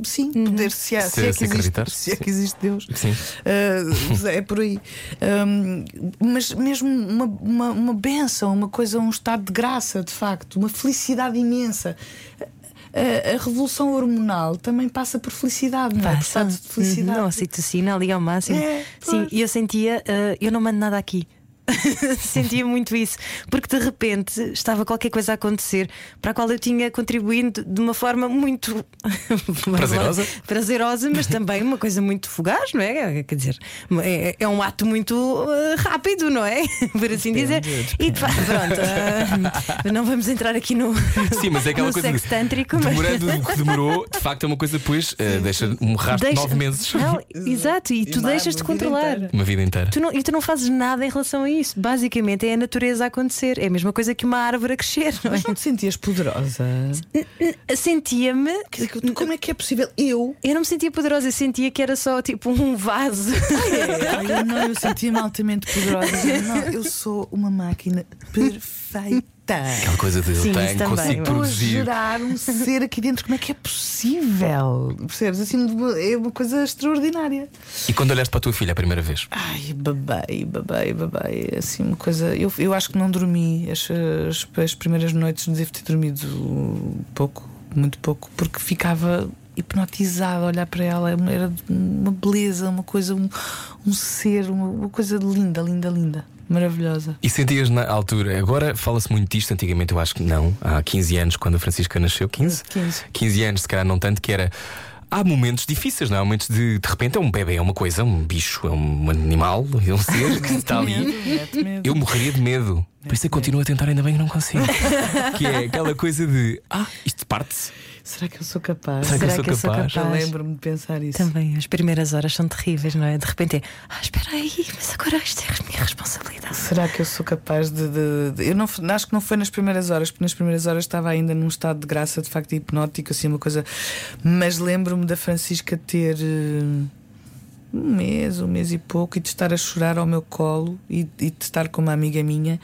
Sim, poder, se, é, Se- se, é que se acreditar. existe, se é que existe Deus. Sim. Ah, é por aí. Ahm, mas mesmo uma, uma, uma benção, uma coisa, um estado de graça, de facto, uma felicidade imensa. A, a revolução hormonal também passa por felicidade, não é? Passa. de felicidade. Uhum, ocitocina ali ao máximo. É, Sim, e eu sentia, ah, eu não mando nada aqui. sentia muito isso, porque de repente estava qualquer coisa a acontecer para a qual eu tinha contribuído de uma forma muito Prazerosa? prazerosa, mas também uma coisa muito fugaz, não é? Quer dizer, é, é um ato muito uh, rápido, não é? Por assim dizer. E de facto, pronto, uh, não vamos entrar aqui no, Sim, mas é aquela no coisa sexo de, tântrico, mas- demorando o que demorou, de facto é uma coisa depois eh, deixa um rastro de Deixa- nove meses, Não, exato, e tu uma vida controlar. inteira. uma vida inteira. Tu não, e tu não fazes nada em relação a isso. Basicamente é a natureza a acontecer. É a mesma coisa que uma árvore a crescer, não é? Mas não te sentias poderosa? Sentia-me. Como é que é possível? Eu? Eu não me sentia poderosa, eu sentia que era só tipo um vaso. Ai, eu não, eu sentia-me altamente poderosa. Não, eu sou uma máquina perfeita. Aquela coisa de Sim, eu tenho, também, consigo a produzir. gerar um ser aqui dentro. Como é que é possível? Percebes? Assim, é uma coisa extraordinária. E quando olhaste para a tua filha a primeira vez? Ai, babei, babei, babei. Assim, uma coisa. Eu, eu acho que não dormi. As, as, as primeiras noites devo ter dormido pouco, muito pouco, porque ficava hipnotizada a olhar para ela. Era uma beleza, uma coisa, um, um ser, uma, uma coisa linda, linda, linda. Maravilhosa. E sentias na altura, agora fala-se muito disto, antigamente eu acho que não, há 15 anos, quando a Francisca nasceu, 15? 15. 15 anos, se calhar não tanto, que era. Há momentos difíceis, não é? Há momentos de. De repente é um bebê, é uma coisa, um bicho, é um animal, é um ser que está ali. Eu morreria de medo. Por isso eu continuo a tentar, ainda bem que não consigo. que é aquela coisa de. Ah, isto parte-se. Será que eu sou capaz? Será que Será eu que eu sou sou capaz? Lembro-me de pensar isso. Também, as primeiras horas são terríveis, não é? De repente é, ah, espera aí, mas agora isto é a minha responsabilidade. Será que eu sou capaz de. de- de- Eu não, acho que não foi nas primeiras horas, porque nas primeiras horas estava ainda num estado de graça, de facto hipnótico, assim, uma coisa. Mas lembro-me da Francisca ter. eh, Um mês, um mês e pouco, e de estar a chorar ao meu colo e, e de estar com uma amiga minha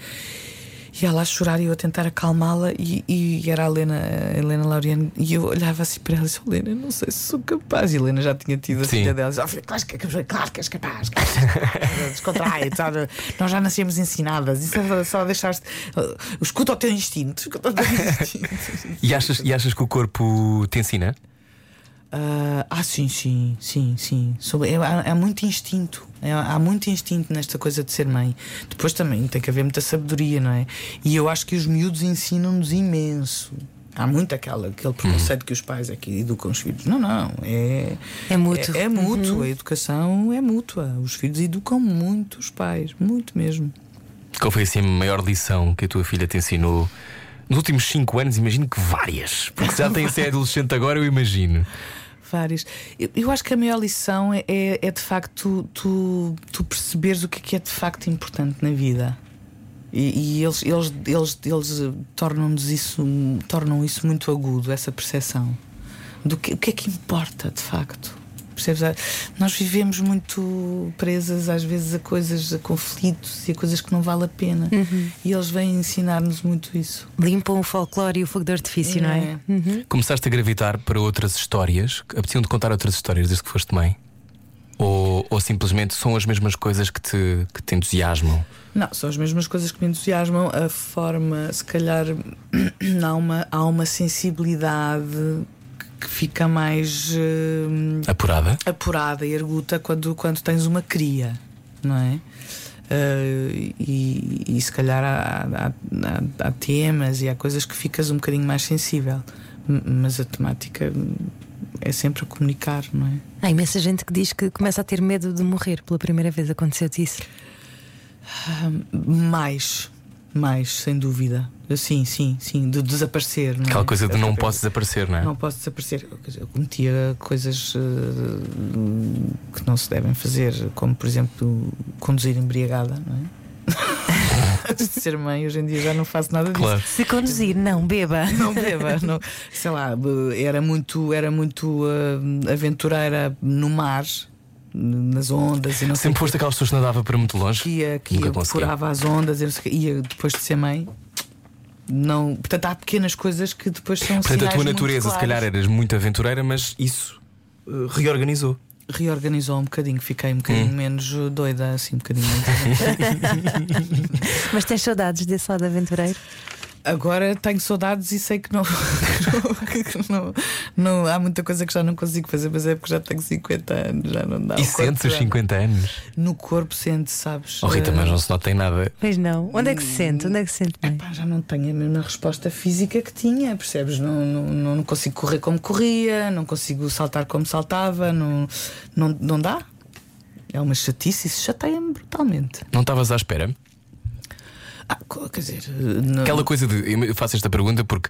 e ela a chorar e eu a tentar acalmá-la. E, e era a Helena, a Helena Laureano, e eu olhava assim para ela e disse: Helena, não sei se sou capaz. E a Helena já tinha tido a Sim. filha dela. e disse, "Oh, claro, que, claro que és capaz, claro que és capaz. descontrai, sabe? nós já nascemos ensinadas. Isso é só deixaste. Escuta o teu instinto. Escuta o teu instinto. E achas, e achas que o corpo te ensina? Ah, ah, sim, sim, sim, sim. Sobre, é, há, há muito instinto. É, há muito instinto nesta coisa de ser mãe. Depois também tem que haver muita sabedoria, não é? E eu acho que os miúdos ensinam-nos imenso. Há muito aquela, aquele preconceito que os pais é que educam os filhos. Não, não. É, É mútuo. É, é mútuo. A educação é mútua. Os filhos educam muito os pais. Muito mesmo. Qual foi assim a maior lição que a tua filha te ensinou nos últimos 5 anos? Imagino que várias. Porque já tem ser adolescente agora, eu imagino. Vários. Eu, eu acho que a maior lição é, é, é, de facto tu, tu, perceberes o que é, que é de facto importante na vida. E, e eles, eles, eles, eles tornam-nos isso, tornam isso muito agudo, essa percepção do que, o que é que importa de facto. Percebes? Ah, Nós vivemos muito presas às vezes a coisas, a conflitos e a coisas que não vale a pena. E eles vêm ensinar-nos muito isso. Limpam o folclore e o fogo de artifício, não é? Começaste a gravitar para outras histórias? Apeteciam de contar outras histórias desde que foste mãe? Ou, ou simplesmente são as mesmas coisas que te, que te entusiasmam? Não, são as mesmas coisas que me entusiasmam. A forma, se calhar, há uma, há uma sensibilidade que fica mais eh, Apurada? apurada e arguta quando, quando tens uma cria, não é? Eh, e, e se calhar há, há- há- há temas e há coisas que ficas um bocadinho mais sensível, mas a temática é sempre a comunicar, não é? Há imensa gente que diz que começa a ter medo de morrer pela primeira vez. Aconteceu-te isso? Mais, mais, sem dúvida. Sim, sim, sim, de desaparecer. Não Aquela é? coisa de não posso desaparecer, não é? Não posso desaparecer. Eu cometia coisas eh, que não se devem fazer, como por exemplo conduzir embriagada, não é? Antes de ser mãe, hoje em dia já não faço nada disso. Claro. Se conduzir, não, beba. Não beba, não, sei lá, era muito, era muito eh, aventureira no mar, nas ondas e não Sempre foste aquelas pessoas que nadava para muito longe? que ia, que ia furava as ondas e ia depois de ser mãe. Não, portanto, há pequenas coisas que depois são Portanto, a tua natureza, se calhar, eras muito aventureira, mas isso eh, reorganizou. reorganizou um bocadinho, fiquei um Hum. bocadinho menos uh, doida, assim, um bocadinho menos. Mas tens saudades desse lado aventureiro? Agora tenho saudades e sei que não, que não, não- há muita coisa que já não consigo fazer, mas é porque já tenho 50 anos, já não dá. E sentes os já- 50 anos? No corpo sente, sabes? Oh, Rita, mas não se nota em nada. Pois não. Onde é que se sente? Onde é que se sente bem? Pá, já não tenho a mesma resposta física que tinha, percebes? Não, não, não, não consigo correr como corria, não consigo saltar como saltava, não, não, não dá. É uma chatice, isso chateia-me brutalmente. Não estavas à espera? Ah, quer dizer, não, Aquela coisa de. Eu faço esta pergunta porque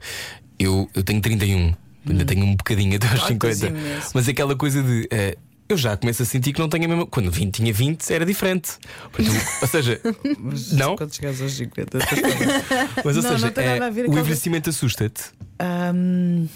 eu, eu tenho 31, ainda tenho um bocadinho até aos Ah, tens 50. imenso. Mas aquela coisa de. eh, eu já começo a sentir que não tenho a mesma. Quando 20, tinha 20, era diferente. Portanto, ou seja, mas não? quando chegares aos 50, estás a falar. mas ou Não, seja, não ver o aquela- envelhecimento assusta-te. Hum,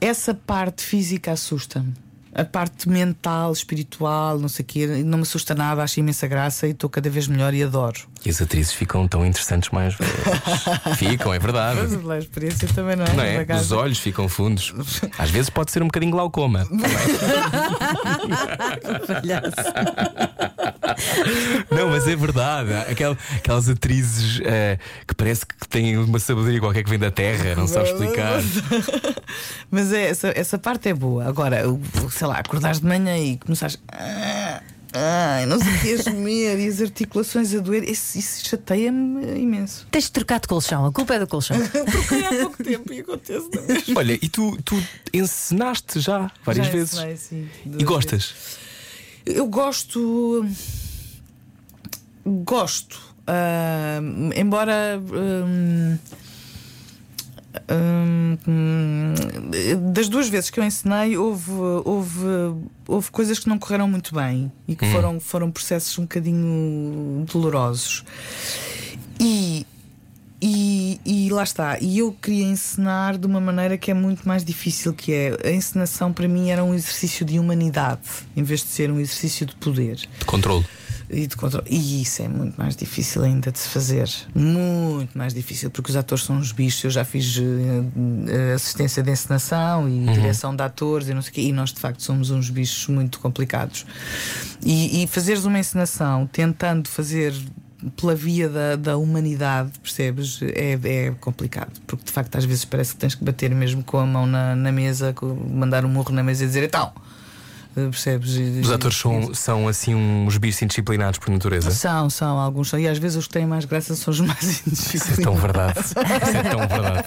essa parte física assusta-me. A parte mental, espiritual, não sei o quê, não me assusta nada, acho imensa graça e estou cada vez melhor e adoro. E as atrizes ficam tão interessantes mais velhas. ficam, é verdade. Mas a experiência também não é? Não é? Os olhos ficam fundos. Às vezes pode ser um bocadinho glaucoma. mas é verdade. Aquel- aquelas atrizes eh, que parece que têm uma sabedoria qualquer que vem da terra, não sabe explicar. Mas é, essa, essa parte é boa. Agora, sei lá, acordares de manhã e começares. "Ah, ah, não sei o que a gemer e as articulações a doer, isso, isso chateia-me imenso. Tens de trocar de colchão, a culpa é do colchão. Porque há pouco tempo e acontece na mesma. Olha, e tu, tu encenaste já várias Já vezes. ensinei, sim, E gostas? Eu gosto. Gosto. ah, embora. hum, hum, hum, das duas vezes que eu ensinei, houve, houve, houve coisas que não correram muito bem e que foram, foram processos um bocadinho dolorosos. E, e, e lá está. E eu queria ensinar de uma maneira que é muito mais difícil, que é a encenação para mim era um exercício de humanidade, em vez de ser um exercício de poder De controle. E de controle. E isso é muito mais difícil ainda de se fazer. Muito mais difícil, porque os atores são uns bichos. Eu já fiz eh, assistência de encenação e direção de atores e não sei o quê. E nós, de facto, somos uns bichos muito complicados. E, e fazeres uma encenação tentando fazer. Pela via da, da humanidade, percebes? É, é complicado, porque de facto às vezes parece que tens que bater mesmo com a mão na, na mesa, mandar um murro na mesa e dizer então, percebes? E- Os atores são, são assim uns bichos indisciplinados por natureza. são, são, alguns são. E às vezes os que têm mais graça são os mais Isso é indisciplinados. tão verdade. Isso é tão verdade.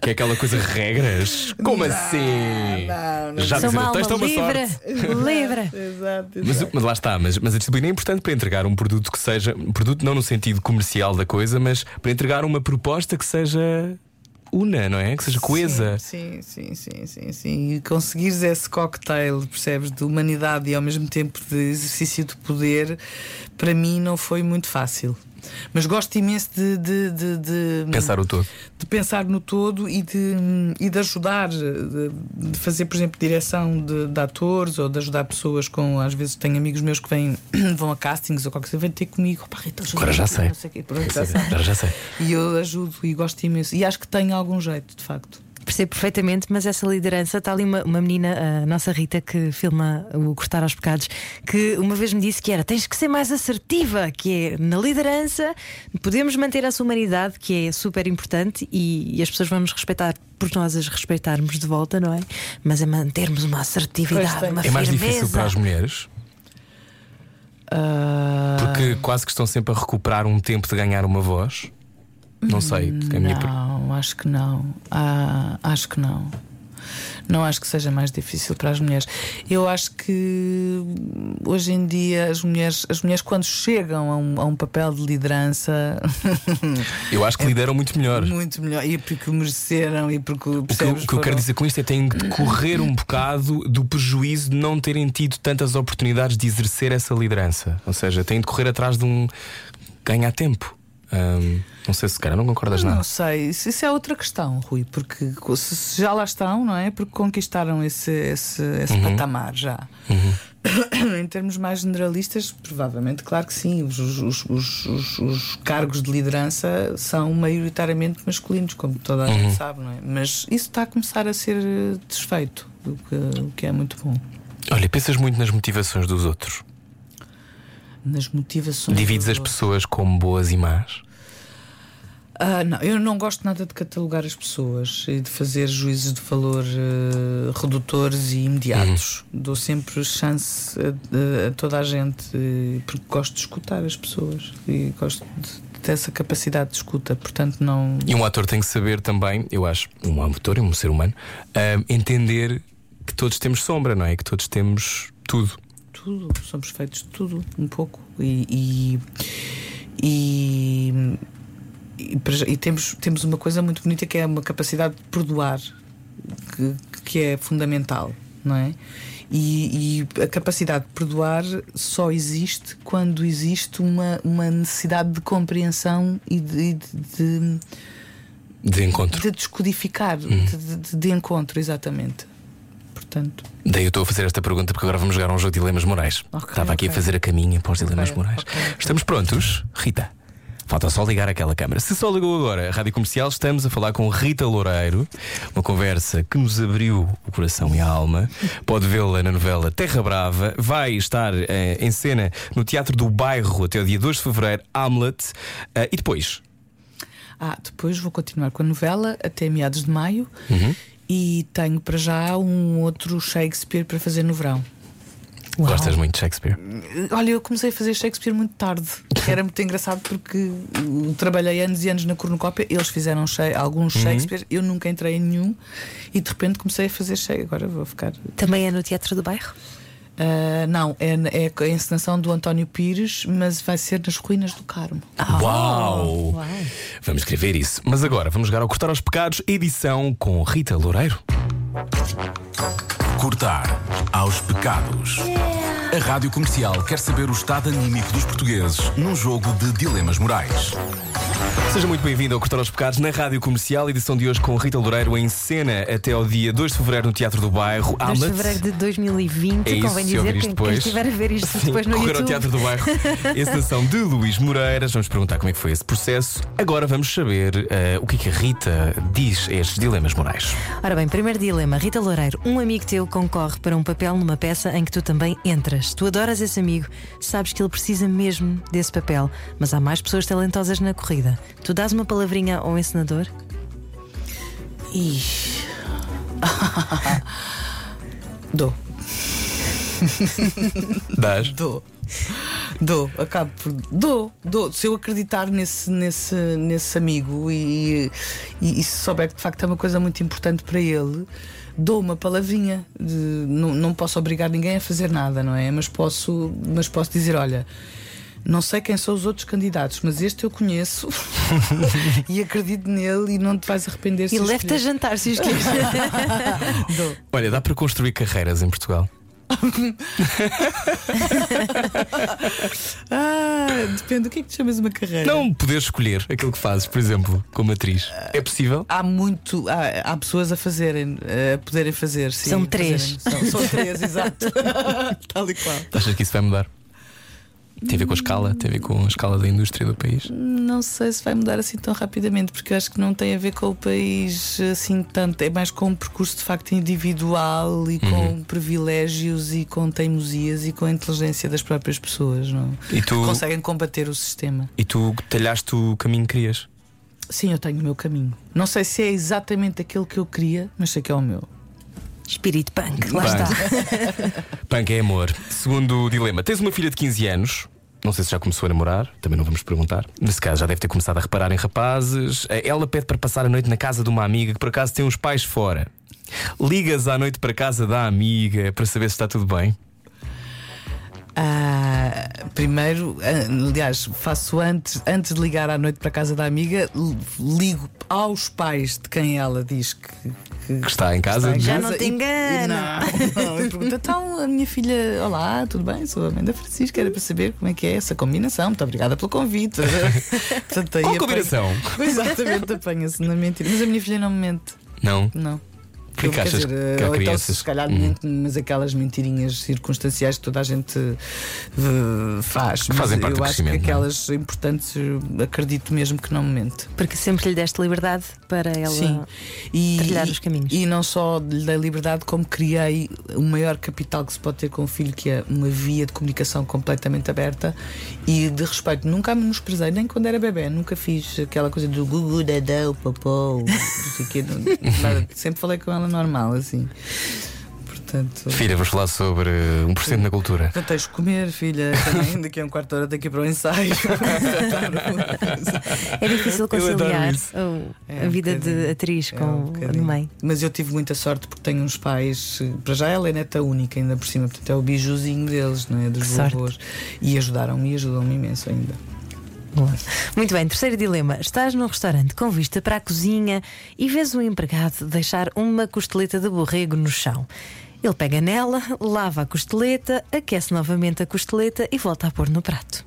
Que é aquela coisa de regras. Como assim? não, não. Já dizer, uma é uma livre. livre. Exato, Mas, mas lá está, mas, mas a disciplina é importante para entregar um produto que seja. Um produto não no sentido comercial da coisa, mas para entregar uma proposta que seja una, não é? Que seja coesa. Sim, sim, sim, sim, sim. E conseguires esse cocktail, percebes, de humanidade e ao mesmo tempo de exercício de poder, para mim não foi muito fácil. Mas gosto imenso de, de, de, de- Pensar o todo. de pensar no todo e de, e de ajudar, de, de fazer, por exemplo, direção de, de atores ou de ajudar pessoas com. Às vezes tenho amigos meus que vêm, vão a castings ou qualquer coisa, vêm ter comigo. Opa, Rita, Agora já sei. quê. Pronto, já sei. Agora já sei. E eu ajudo e gosto imenso. E acho que tenho algum jeito, de facto. Percebo perfeitamente, mas essa liderança está ali uma, uma menina, a nossa Rita, que filma o Cortar aos Pecados, que uma vez me disse que era tens que ser mais assertiva, que é na liderança podemos manter essa humanidade, que é super importante, e, e as pessoas vão nos respeitar por nós as respeitarmos de volta, não é? Mas é mantermos uma assertividade, uma É mais firmeza. difícil para as mulheres Ah, porque quase que estão sempre a recuperar um tempo de ganhar uma voz. Não sei. Minha per- Não, acho que não. Ah, acho que não. Não acho que seja mais difícil para as mulheres. Eu acho que hoje em dia as mulheres, as mulheres quando chegam a um, a um papel de liderança, Eu acho que lideram muito melhor. muito melhor. E porque o mereceram e porque O que, eu, que eu quero dizer com isto é que têm de correr um bocado do prejuízo de não terem tido tantas oportunidades de exercer essa liderança. Ou seja, têm de correr atrás de um ganhar tempo. Ahm, não sei se cara, não concordas Não nada. sei, isso, isso é outra questão, Rui, porque se já lá estão, não é? Porque conquistaram esse, esse, esse Uhum. patamar já. em termos mais generalistas, provavelmente, claro que sim. Os, os- os- os- os- os cargos de liderança são maioritariamente masculinos, como toda a Uhum. gente sabe, não é? Mas isso está a começar a ser eh, desfeito, o que, o que é muito bom. Olha, pensas muito nas motivações dos outros. Nas motivações. Divides as pessoas como boas e más. Ah, não, eu não gosto nada de catalogar as pessoas e de fazer juízes de valor eh, redutores e imediatos. Dou sempre chance a, a toda a gente, eh, porque gosto de escutar as pessoas e gosto de, dessa capacidade de escuta. Portanto, não. E um ator tem que saber também, eu acho, um ator e um ser humano, ah, entender que todos temos sombra, não é? Que todos temos tudo. Tudo, somos feitos de tudo, um pouco. E, e, e, e temos, temos uma coisa muito bonita que é uma capacidade de perdoar, que, que é fundamental, não é? E, e a capacidade de perdoar só existe quando existe uma, uma necessidade de compreensão e de, de, De encontro. de descodificar, de, de- de encontro, exatamente. Portanto. Daí eu estou a fazer esta pergunta porque agora vamos jogar um jogo de dilemas morais. Ok, Estava aqui a fazer a caminha para os dilemas Ok, morais. Estamos prontos? Rita. Falta só ligar aquela câmara. Se só ligou agora a Rádio Comercial, estamos a falar com Rita Loureiro. Uma conversa que nos abriu o coração e a alma. Pode vê-la na novela Terra Brava. Vai estar eh, em cena no Teatro do Bairro até o dia 2 de fevereiro, Hamlet. Eh, e depois? Ah, depois vou continuar com a novela até meados de maio Uhum. E tenho para já um outro Shakespeare para fazer no verão. Gostas muito de Shakespeare? Olha, eu comecei a fazer Shakespeare muito tarde, que era muito engraçado porque trabalhei anos e anos na cornucópia, eles fizeram alguns Uhum. Shakespeare, eu nunca entrei em nenhum e de repente comecei a fazer Shakespeare. Agora vou ficar. Também é no Teatro do Bairro? Ah, não, é, é a encenação do António Pires, mas vai ser nas ruínas do Carmo. Uau! Vamos escrever isso. Mas agora vamos jogar ao Cortar aos Pecados, edição com Rita Loureiro. Cortar aos pecados. A Rádio Comercial quer saber o estado anímico dos portugueses num jogo de dilemas morais. Seja muito bem-vindo ao Cortar aos Pecados na Rádio Comercial, edição de hoje com Rita Loureiro em cena até ao dia 2 de fevereiro no Teatro do Bairro. 2 de fevereiro de 2020. É isso, Convém dizer isto quem, depois. quem estiver a ver isto Sim, depois no correr YouTube. ao Teatro do Bairro. Encenação de Luís Moreiras. Vamos perguntar como é que foi esse processo. Agora vamos saber eh, o que é que a Rita diz a estes dilemas morais. Ora bem, primeiro dilema. Rita Loureiro, um amigo teu concorre para um papel numa peça em que tu também entras. Tu adoras esse amigo, sabes que ele precisa mesmo desse papel, mas há mais pessoas talentosas na corrida. Tu dás uma palavrinha ao encenador? Ih. Dou. Dás? Dou. Dou, acabo por. Dou, dou. Se eu acreditar nesse, nesse, nesse amigo e, e, e se souber que de facto é uma coisa muito importante para ele, dou uma palavrinha. De, não, não posso obrigar ninguém a fazer nada, não é? Mas posso, mas posso dizer: olha. Não sei quem são os outros candidatos, mas este eu conheço e acredito nele e não te vais arrepender se E leve-te a jantar se os quiseres. Dou. Olha, dá para construir carreiras em Portugal. Ah, depende do que é que te chamas uma carreira. Não poder escolher aquilo que fazes, por exemplo, como atriz. É possível? Há muito, há, há pessoas a fazerem, a poderem fazer. Sim, São três. fazerem. São, são três, exato. Tal e qual. Achas que isso vai mudar? Tem a ver com a escala? Tem a ver com a escala da indústria do país? Não sei se vai mudar assim tão rapidamente, porque eu acho que não tem a ver com o país assim tanto. É mais com um percurso de facto individual e com privilégios e com teimosias e com a inteligência das próprias pessoas, não? E tu, Conseguem combater o sistema. e tu talhaste o caminho que querias? Sim, eu tenho o meu caminho. Não sei se é exatamente aquele que eu queria, mas sei que é o meu. Espírito punk, lá Punk. está. Punk é amor. Segundo o dilema, tens uma filha de 15 anos. Não sei se já começou a namorar, também não vamos perguntar. Nesse caso, já deve ter começado a reparar em rapazes. Ela pede para passar a noite na casa de uma amiga que por acaso tem os pais fora. Ligas à noite para a casa da amiga para saber se está tudo bem. Ah, primeiro, ah, aliás, faço antes, antes de ligar à noite para a casa da amiga, ligo aos pais de quem ela diz que, que está em casa. está em Já casa não te e- engana. Não, não, pergunta, então a minha filha, olá, tudo bem? Sou a Amanda Francisca, era para saber como é que é essa combinação. Muito obrigada pelo convite. Portanto, Qual apanha- combinação? Exatamente, apanha-se na mentira. Mas a minha filha não me mente. Não. Não. Que Quer achas dizer, que há ou então crianças- se calhar Hum. mente, mas aquelas mentirinhas circunstanciais que toda a gente eh, faz. Que fazem Mas parte do eu acho que não é? aquelas importantes eh, acredito mesmo que não me mente. Porque sempre lhe deste liberdade para ela. Sim. E, trilhar os caminhos. E não só lhe dei liberdade, como criei o maior capital que se pode ter com um filho, que é uma via de comunicação completamente aberta e de respeito. Nunca me menosprezei, nem quando era bebê, nunca fiz aquela coisa do gugu, dadão, popô, não sei o quê, não-. Sempre falei com ela normal, assim. Portanto. Filha, vamos falar sobre 1% na cultura. Então tens de comer, filha. Também daqui a um quarto de hora tenho que ir para o ensaio. É difícil conciliar É a um vida de atriz É com um a bocadinho. mãe. Mas eu tive muita sorte porque tenho uns pais. eh, Para já ela é neta única, ainda por cima, portanto é o bijuzinho deles, não é? Dos vovôs. E ajudaram-me e ajudam-me imenso ainda. Boa. Muito bem, terceiro dilema. Estás num restaurante com vista para a cozinha e vês um empregado deixar uma costeleta de borrego no chão. Ele pega nela, lava a costeleta, aquece novamente a costeleta e volta a pôr no prato.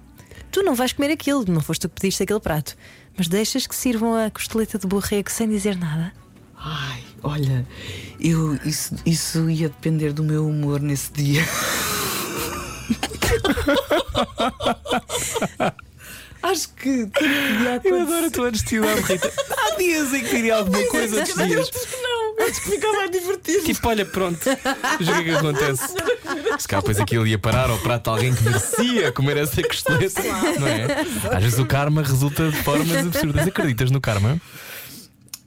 Tu não vais comer aquilo, não foste tu que pediste aquele prato, mas deixas que sirvam a costeleta de borrego sem dizer nada. Ai, olha, eu, isso, isso ia depender do meu humor nesse dia. Acho que tudo podia acontecer. a tua honestidade, Rita. Há dias em que diria alguma coisa, outros dias. Não, eu acho que ficava divertido. Tipo, olha, pronto, o que que acontece. Se calhar depois aquilo ia parar ao prato de alguém que merecia comer essa costeleta, não é? Às vezes o karma resulta de formas absurdas. Acreditas no karma?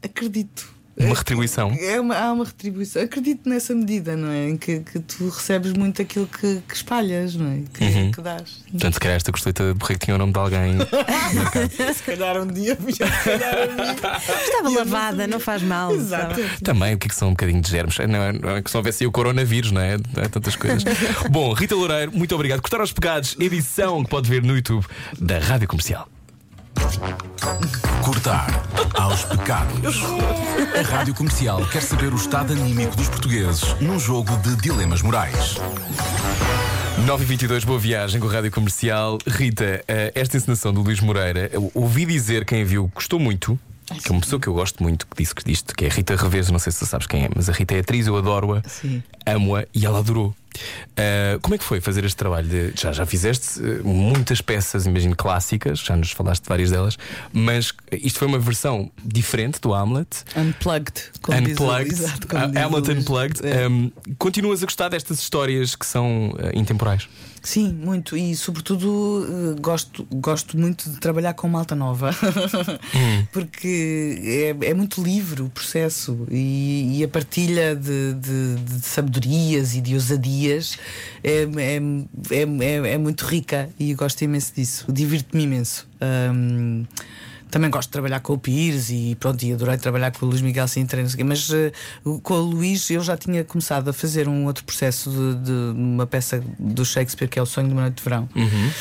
Acredito. Uma retribuição. É uma, há uma retribuição. Acredito nessa medida, não é? Em que, que tu recebes muito aquilo que, que espalhas, não é? Que, Uhum. que dás. Portanto, se calhar esta costeleta de borrego tinha o nome de alguém. Se calhar um dia, se calhar um dia. Estava lavada, não faz mal. Exato. sabe? Também, o que é que são um bocadinho de germes? Não é, não é que se houvesse o coronavírus, não é? Não é tantas coisas. Bom, Rita Loureiro, muito obrigado. Cortar aos pegados, edição que pode ver no YouTube da Rádio Comercial. Cortar aos pecados. A Rádio Comercial quer saber o estado anímico dos portugueses num jogo de dilemas morais. 9 e 22 boa viagem com a Rádio Comercial. Rita, eh, esta encenação do Luís Moreira, eu ouvi dizer quem viu gostou muito. Que é uma pessoa que eu gosto muito que disse que disto, que é a Rita Reves, não sei se sabes quem é, mas a Rita é atriz, eu adoro-a, amo-a e ela adorou. Eh, como é que foi fazer este trabalho? De, já, já fizeste eh, muitas peças, imagino clássicas, já nos falaste de várias delas, mas isto foi uma versão diferente do Hamlet. Unplugged. como diz Unplugged, exato, como Ah, Hamlet. Unplugged. É. Um, continuas a gostar destas histórias que são eh, intemporais? Sim, muito. E sobretudo eh, gosto, gosto muito de trabalhar com malta nova. Porque é, é muito livre o processo e, e a partilha de, de- de sabedorias e de ousadias é, é, é, é- é muito rica e gosto imenso disso. Divirto-me imenso. Ahm, também gosto de trabalhar com o Pires e pronto, e adorei trabalhar com o Luís Miguel Sintra, não sei o quê, mas eh, com o Luís eu já tinha começado a fazer um outro processo de, de uma peça do Shakespeare que é O Sonho de uma Noite de Verão. Que Uhum. Eras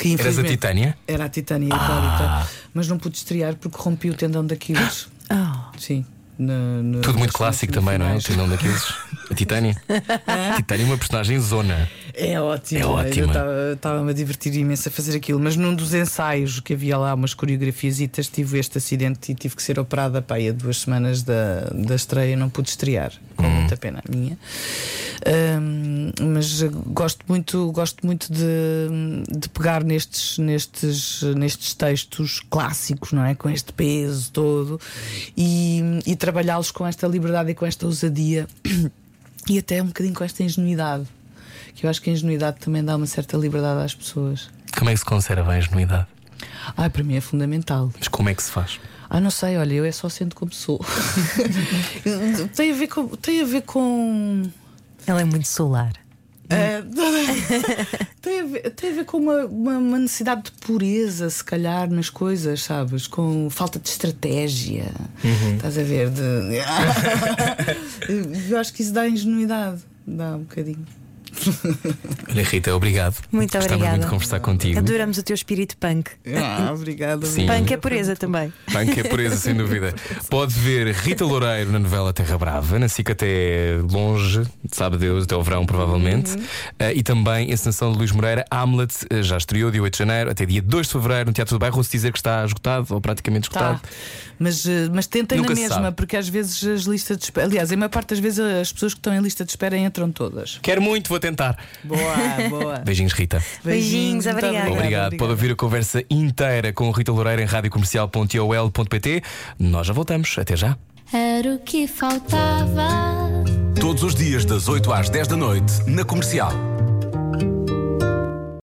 a infelizmente- Titânia? Era a Titânia Ah. Hipólita, mas não pude estrear porque rompi o tendão daqueles. Oh, Sim. No- no- Tudo muito clássico também, não é? O semifinais. tendão daqueles. A Titânia. Titânia é uma personagem zona. É ótimo. É ótima. Eu estava-me a divertir imenso a fazer aquilo, mas num dos ensaios que havia lá, umas coreografias, tive este acidente e tive que ser operada pá, aí a duas semanas da, da estreia. Não pude estrear, com Hum. muita pena minha. Ahm, mas gosto muito, gosto muito de, de pegar nestes, nestes, nestes textos clássicos, não é? Com este peso todo e, e trabalhá-los com esta liberdade e com esta ousadia e até um bocadinho com esta ingenuidade. Que eu acho que a ingenuidade também dá uma certa liberdade às pessoas. Como é que se conserva a ingenuidade? Ai, para mim é fundamental. Mas como é que se faz? Ah, não sei, olha, eu é só sendo como sou. tem, a ver com, tem a ver com. ela é muito solar. Eh, tem, a ver, tem a ver com uma, uma, uma necessidade de pureza, se calhar, nas coisas, sabes? Com falta de estratégia. Estás a ver? De... eu acho que isso dá ingenuidade. Dá um bocadinho. Olha, Rita, obrigado. Muito Gostava obrigada. muito de conversar contigo. Adoramos o teu espírito punk. Ah, obrigada. Sim. Punk é pureza também. Punk é pureza, sem dúvida. Pode ver Rita Loureiro na novela Terra Brava, na SIC até longe, sabe Deus, até o verão, provavelmente. Uhum. Uh, e também a encenação de Luís Moreira, Hamlet, uh, já estreou dia 8 de janeiro, até dia 2 de fevereiro, no Teatro do Bairro. Ouço dizer que está esgotado, ou praticamente esgotado. Tá. Mas, eh, mas tentem Nunca na se mesma, sabe. porque às vezes as listas de espera. Aliás, a maior parte das vezes as pessoas que estão em lista de espera entram todas. Quero muito, vou tentar. Boa, boa. Beijinhos, Rita. Beijinhos, obrigada. Obrigado. Pode ouvir a conversa inteira com Rita Loureiro em radiocomercial.ol.pt. Nós já voltamos. Até já. Era o que faltava. Todos os dias das 8 às 10 da noite, na comercial.